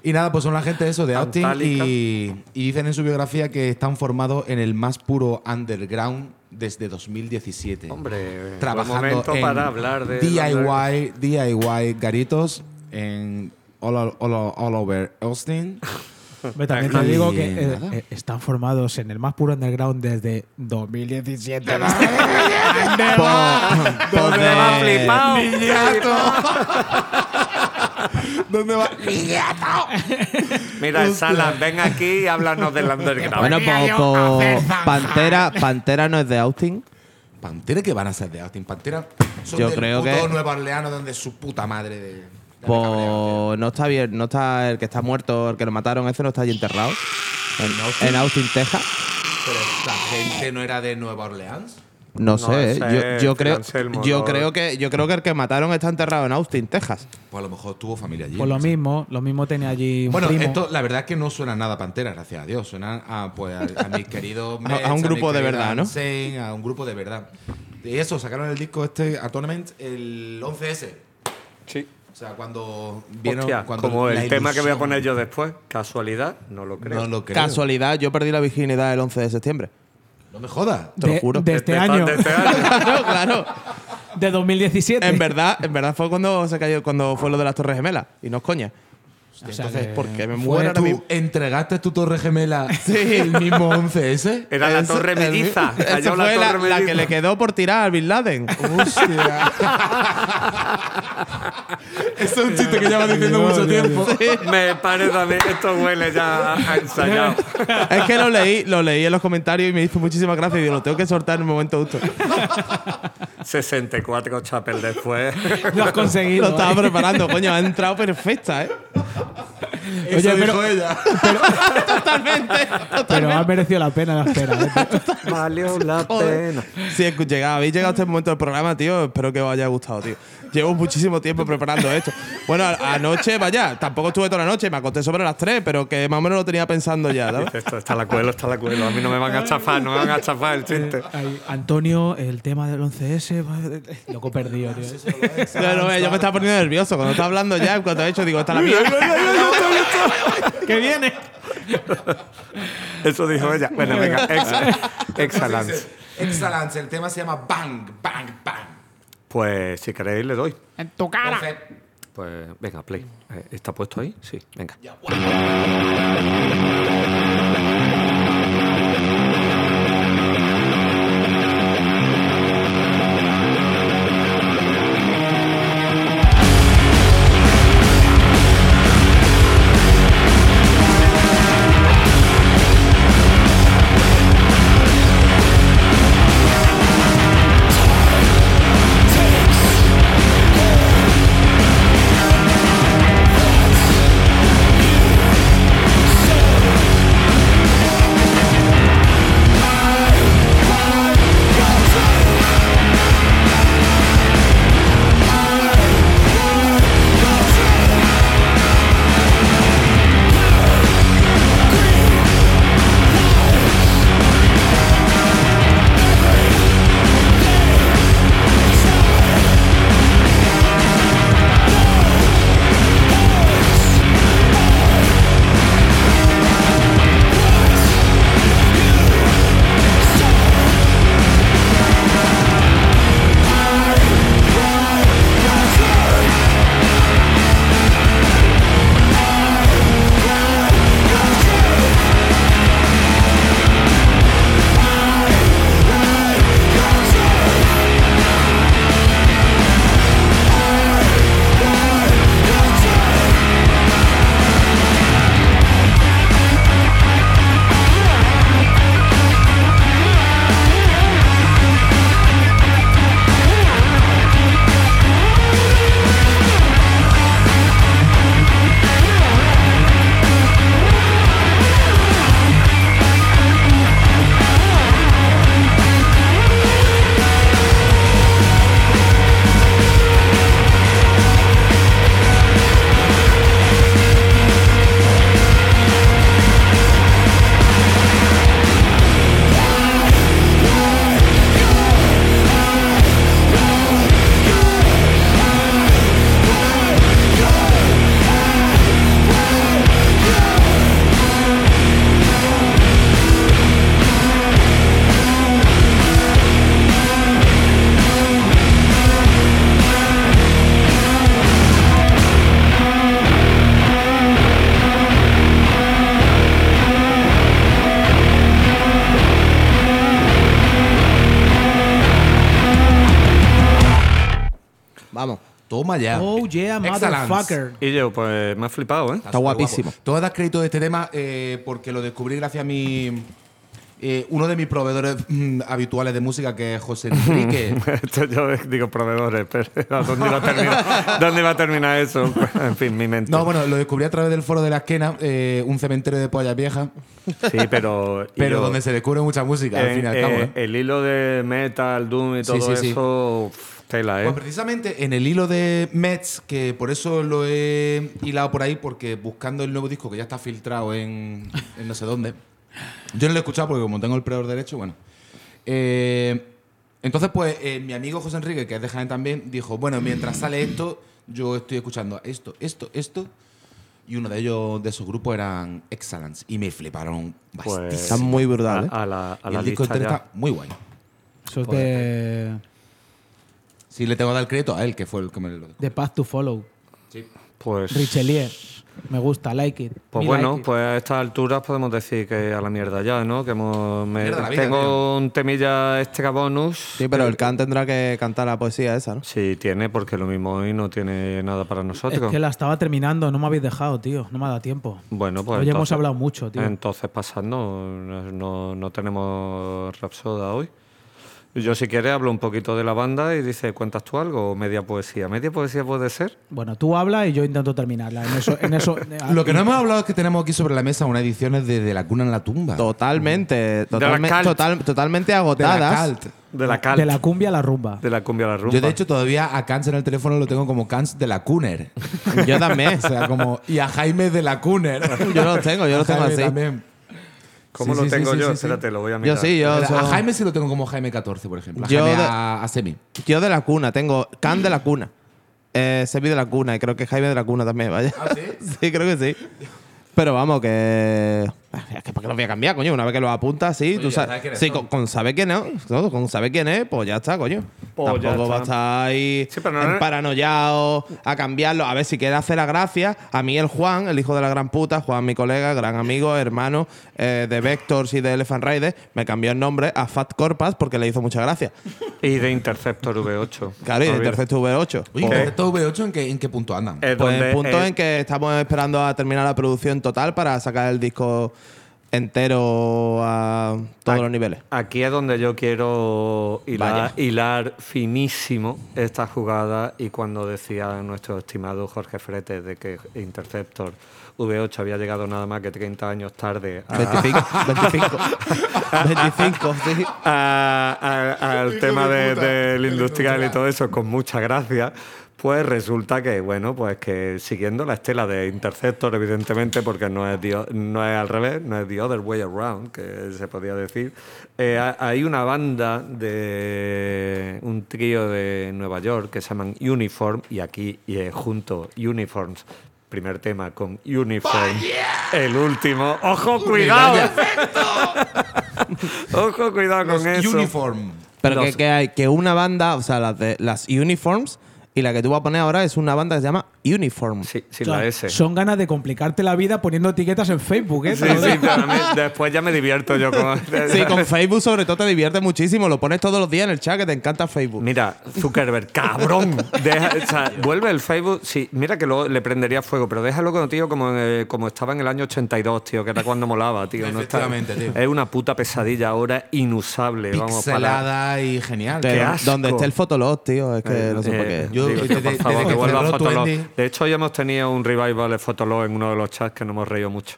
y nada, pues son la gente de eso, de Austin, y, y dicen en su biografía que están formados en el más puro underground desde 2017 Hombre, buen trabajando momento en para hablar de. DIY, DIY garitos en all, all- all over Austin. Ve, También te digo que eh, eh, están formados en el más puro underground desde 2017. Po- po- ¿Dónde va de- flipado? ¿Dónde va? Mira, Salas, ven aquí y háblanos del underground. Bueno, po- po- Pantera, Pantera no es de Austin. Pantera que van a ser de Austin. Pantera son Yo del creo puto que- Nueva Orleans donde es su puta madre de. Pues no está bien, no está el que está muerto, el que lo mataron, ese no está allí enterrado. En, en Austin, Texas. Pero esta gente no era de Nueva Orleans. No, No, sé, yo, creo, Anselmo, yo no. creo que yo creo que el que mataron está enterrado en Austin, Texas. Pues a lo mejor tuvo familia allí. Pues lo no sé. mismo, lo mismo tenía allí un Bueno, primo. esto la verdad es que no suena nada a Pantera, gracias a Dios. Suena a, pues, a, a mis queridos A- a un grupo de verdad, ¿no? A un grupo de verdad. de eso, sacaron el disco este, Atonement, el 11S. Sí. O sea, cuando vieron. Hostia, cuando como el tema que voy a poner yo después, casualidad, no lo creo. No lo creo. Casualidad, yo perdí la virginidad el 11 de septiembre. No me jodas. Te lo de, juro. de este De- año. de este año. claro, claro. De 2017. En verdad, en verdad fue cuando se cayó, cuando fue lo de las Torres Gemelas. Y no es coña. O sea Entonces, que ¿por qué me muero ahora ¿Tú mismo? entregaste tu torre gemela el mismo 11S? Era la torre el- melliza. esa fue la, torre la que le quedó por tirar al Bin Laden. Hostia. Eso es un chiste que lleva diciendo mucho tiempo. Me parece a mí, esto huele ya a ensayado. es que lo leí, lo leí en los comentarios y me hizo muchísima gracia y digo, lo tengo que soltar en un momento justo. 64 chapel después. Lo has conseguido. Lo estaba ¿eh? preparando, coño, ha entrado perfecta, ¿eh? Oye, pero, dijo ella. Totalmente. pero ha merecido la pena la espera. ¿eh? Valió la pena. Si escu- llega- habéis llegado a este momento del programa, tío, espero que os haya gustado, tío. Llevo muchísimo tiempo preparando esto. Bueno, anoche, vaya, tampoco estuve toda la noche, me acosté sobre las 3, pero que más o menos lo tenía pensando ya. Esto está la cuelo, está la cuelo. A mí no me van a chafar, no me van a chafar el chiste. Antonio, el tema del 11S. va- Loco perdido, tío. Yo, no, yo me estaba poniendo nervioso. Cuando estaba hablando ya, cuando he hecho, digo, está la mierda. ¡Que viene! Eso dijo ella. Bueno, venga, ex- excellence. Excellence. El tema se llama Bang, Bang, Bang. Pues si queréis le doy. ¡En tu cara! Pues venga, play. Eh, ¿Está puesto ahí? Sí, venga. Toma ya. Oh, yeah, Excellence. motherfucker. Y yo, pues me ha flipado, ¿eh? Está guapísimo. Tú das crédito de este tema eh, porque lo descubrí gracias a mi. eh, uno de mis proveedores mm, habituales de música, que es José Enrique. Esto yo digo proveedores, pero ¿dónde iba a terminar, ¿dónde iba a terminar eso? En fin, mi mente. no, bueno, lo descubrí a través del foro de la esquena, eh, un cementerio de pollas viejas, Sí, pero. pero yo- donde se descubre mucha música, al en- fin y al eh, cabo. ¿eh? El hilo de metal, doom y todo sí, sí. eso, tela, ¿eh? Pues precisamente en el hilo de Mets, que por eso lo he hilado por ahí, porque buscando el nuevo disco que ya está filtrado en, en no sé dónde. Yo no lo he escuchado porque como tengo el peor derecho, bueno. Eh, Entonces, pues, eh, mi amigo José Enrique, que es de Jaén también, dijo, bueno, mientras sale esto, yo estoy escuchando esto, esto, esto. Y uno de ellos, de esos grupos, eran Excellence. Y me fliparon bastante. Pues, Está muy brutal, ¿eh? A, a la, a Y la el disco está muy guay. Eso es de, Sí, le tengo que dar crédito a él, que fue el que me lo dijo. de Path to Follow. Pues, Richelieu. Me gusta, like it. pues Me bueno, like it. pues a estas alturas podemos decir que a la mierda ya, ¿no? Que hemos, me- Mierda tengo tío. un temilla extra bonus. Sí, pero el Khan tendrá que cantar la poesía esa, ¿no? Sí, tiene, porque lo mismo hoy no tiene nada para Es nosotros. que la estaba terminando, no me habéis dejado, tío. No me ha dado tiempo. Bueno, pues. Hoy hemos hablado mucho, tío. Entonces, pasando, no, no, no tenemos Rapsoda hoy. Yo, si quieres, hablo un poquito de la banda y dice, ¿cuentas tú algo? O media poesía. ¿Media poesía puede ser? Bueno, tú hablas y yo intento terminarla. En eso, en eso, Lo que no hemos hablado es que tenemos aquí sobre la mesa unas ediciones de, de La Cuna en la Tumba. Totalmente, totalmente, cult. total- totalmente de la agotadas. Cult. De la de la cumbia a la rumba. de la cumbia a la rumba. Yo, de hecho, todavía a Cans en el teléfono lo tengo como Cans de la Cooner. Yo también. o sea, como. Y a Jaime de la Cooner. Yo los tengo, yo los tengo Jaime así. también. ¿Cómo Sí, lo sí, tengo sí, yo? sí, sí. Espérate, lo voy a Yo mirar. sí, yo. A son- Jaime sí lo tengo como Jaime 14, por ejemplo. A Yo Jaime de- a, a Semi. Yo de la cuna, tengo Khan de la cuna. Eh, Sebi de la cuna y creo que Jaime de la cuna también, vaya. ¿Ah, sí? sí, creo que sí. Pero vamos, que. Es que ¿para qué lo voy a cambiar, coño? Una vez que lo apuntas, sí, tú sabes. sabes Sí, con, con saber quién es, todo, con saber quién es, pues ya está, coño. Pues ya Tampoco va a está. estar ahí Sí, no- en a cambiarlo. A ver si quiere hacer la gracia. A mí el Juan, el hijo de la gran puta, Juan, mi colega, gran amigo, hermano eh, de Vectors y de Elephant Rider, me cambió el nombre a Fat Corpas porque le hizo mucha gracia. Y de Interceptor V8. Claro, y de. Interceptor V8. Oye, Pues- ¿estos V8 en qué, en qué punto andan? Es Pues donde el punto es- en que estamos esperando a terminar la producción total para sacar el disco entero a todos Aquí- los niveles. Aquí es donde yo quiero hilar, finísimo esta jugada y cuando decía nuestro estimado Jorge Fretes de que Interceptor V8 había llegado nada más que 30 años tarde a- 25, 25, 25, sí. a- a- al tema de- del industrial y todo eso con mucha gracia, pues resulta que, bueno, pues que siguiendo la estela de Interceptor, evidentemente, porque no es, the no es al revés, no es the other way around, que se podría decir, eh, ha- hay una banda de un trío de Nueva York que se llaman Uniform, y aquí y, eh, junto Uniforms. Primer tema con Uniform. El último. ¡Ojo, cuidado! Ojo, cuidado con Los eso. Uniform. Pero que, que hay que una banda, o sea, las, de, las Uniforms, y la que tú vas a poner ahora es una banda que se llama Uniform. Sí, sea, la S. Son ganas de complicarte la vida poniendo etiquetas en Facebook, ¿eh? Sí, sí, pero a mí después ya me divierto yo con... Sí, con Facebook sobre todo te divierte muchísimo. Lo pones todos los días en el chat que te encanta Facebook. Mira, Zuckerberg, cabrón. Deja- o sea, vuelve el Facebook. Sí, mira que luego le prendería fuego, pero déjalo con tío como, eh, como estaba en el año 82, tío, que era cuando molaba, tío. No está- Efectivamente, tío. Es una puta pesadilla ahora inusable. Vamos para. Pixelada y genial. Qué asco. donde esté el Fotolog, tío, es que Eh, no sé por eh, qué. Yo- digo, desde- tío, por desde favor, que que vuelva cerró Fotolog. Twenty. De hecho, hoy hemos tenido un revival de Fotolog en uno de los chats que nos hemos reído mucho.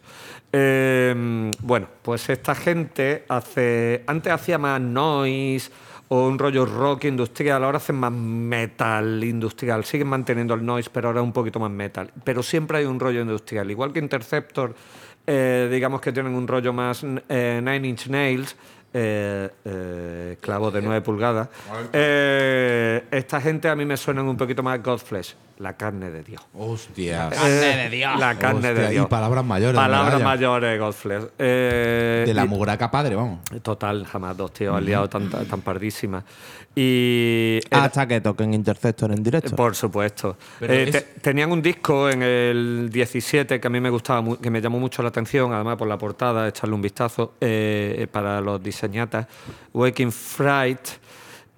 Eh, bueno, pues esta gente hace. Antes hacía más noise o un rollo rock industrial, ahora hacen más metal industrial. Siguen manteniendo el noise, pero ahora un poquito más metal. Pero siempre hay un rollo industrial. Igual que Interceptor, eh, digamos que tienen un rollo más eh, Nine Inch Nails. Eh, eh, clavos de 9 pulgadas. Eh, esta gente a mí me suenan un poquito más Godflesh, la carne de Dios. Hostia. Eh, La carne de Hostia, Dios. y palabras mayores, Palabras mayores, Godflesh. Eh, De la y- mugraca padre, vamos. Total, jamás dos tíos han liado tan, tan pardísimas. Y. era- Hasta que toquen Interceptor en directo. por supuesto. Eh, es- te- tenían un disco en el 17 que a mí me gustaba, que me llamó mucho la atención, además por la portada, echarle un vistazo eh, para los diseñatas. Waking Fright,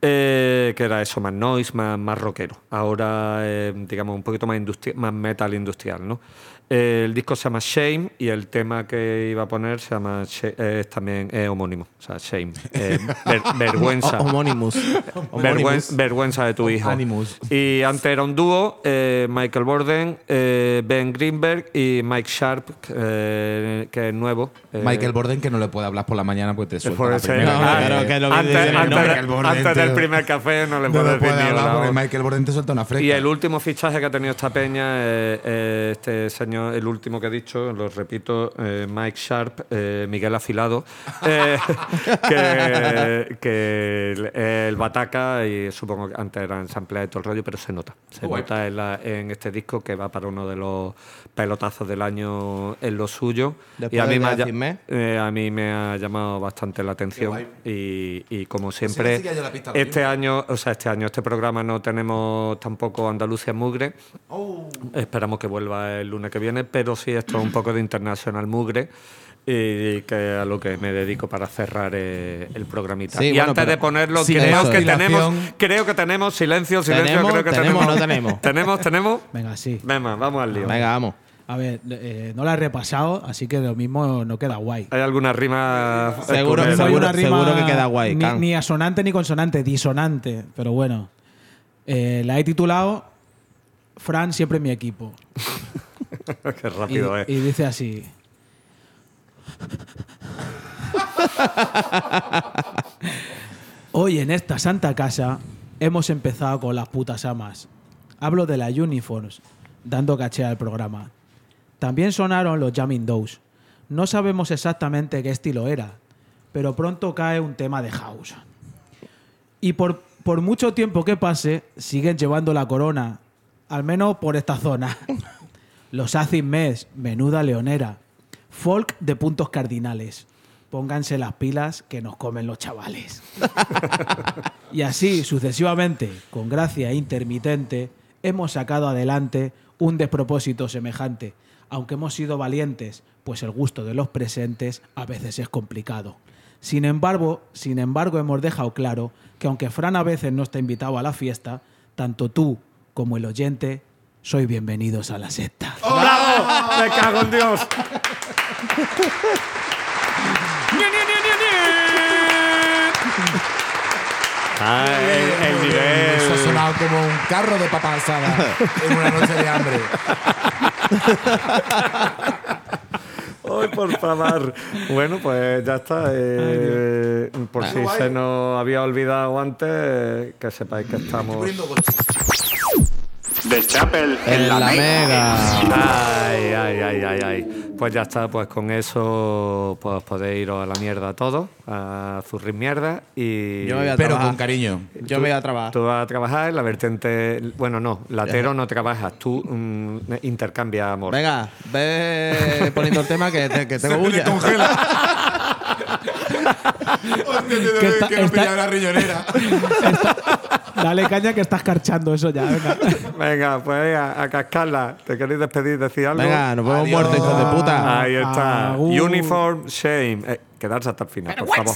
eh, que era eso, más noise, más, más rockero. Ahora, eh, digamos, un poquito más, industri- más metal industrial, ¿no? El disco se llama Shame y el tema que iba a poner se llama Sh- eh, es también es homónimo, o sea, Shame. eh, ver- vergüenza. Homónimus. Vergüenza, vergüenza de tu hijo. Animus. Y antes era un dúo, eh, Michael Borden, eh, Ben Greenberg y Mike Sharp, eh, que es nuevo. eh, Michael Borden que no le puede hablar por la mañana pues te suelta puede la ser. primera. No, claro, que lo antes, antes- nombre, Michael Borden, antes del primer café no le No puede ni hablar porque Michael Borden te suelta una fresca. Y el último fichaje que ha tenido esta peña es, es este señor el último que he dicho, lo repito, eh, Mike Sharp, eh, Miguel Afilado, eh, que, que el, el Bataca, y supongo que antes eran sampleados y todo el rollo, pero se nota. Se Guay. nota en, la- en este disco que va para uno de los pelotazos del año en lo suyo. Después y a mí, de me ha, a mí me ha llamado bastante la atención. Y, y como siempre, sí a lo este mismo. año, o sea, este año, este programa no tenemos tampoco Andalucía Mugre. Esperamos que vuelva el lunes que viene, pero sí esto es un poco de International Mugre. Y que a lo que me dedico para cerrar eh, el programita. Sí, y bueno, antes de ponerlo, creo que tenemos, creo que tenemos silencio, silencio, ¿Tenemos? creo que ¿Tenemos tenemos. no tenemos? tenemos, tenemos. Venga, sí. Venga, vamos al lío. Venga, vamos. A ver, eh, no la he repasado, así que lo mismo no queda guay. ¿Hay alguna rima? Seguro- hay seguro- una rima seguro que queda guay, ni asonante ni consonante, disonante. Pero bueno. Eh, la he titulado Fran siempre mi equipo. Qué Y, rápido es. y dice así. Hoy en esta santa casa hemos empezado con las putas amas. Hablo de las uniforms, dando caché al programa. También sonaron los Jamming Doors. No sabemos exactamente qué estilo era, pero pronto cae un tema de house. Y por, por mucho tiempo que pase, siguen llevando la corona, al menos por esta zona. Los Acid Mess, menuda leonera. Folk de puntos cardinales. Pónganse las pilas que nos comen los chavales. y así, sucesivamente, con gracia intermitente, hemos sacado adelante un despropósito semejante. Aunque hemos sido valientes, pues el gusto de los presentes a veces es complicado. Sin embargo, sin embargo, hemos dejado claro que aunque Fran a veces no está invitado a la fiesta, tanto tú como el oyente sois bienvenidos a la secta. ¡Bravo! ¡Me cago en Dios! Ah, el, el Eso ha nivel. sonado como un carro de papa asada en una noche de hambre. ¡Ay, por favor! Bueno, pues ya está. eh, por si se nos había olvidado antes, que sepáis que estamos. The Chapel En la mega. Ay, ay, ay, ay, ay. Pues ya está, pues con eso pues podéis iros a la mierda todos, a zurrir mierda y... Yo me voy a Pero trabajar. con cariño. Yo me voy a trabajar. Tú vas a trabajar, la vertiente... Bueno, no, latero no trabajas, tú mm, intercambias amor. Venga, ve poniendo el tema que, te- que tengo bulla. Que está- Quiero está- pillar la riñonera. Dale caña que estás carchando eso ya. Venga. Venga, pues venga, a cascarla. ¿Te queréis despedir, decir algo? Venga, nos vemos Adiós. muertos, hijos de puta. Ahí está. Agur. Uniform Shame. Eh, quedarse hasta el final, por favor.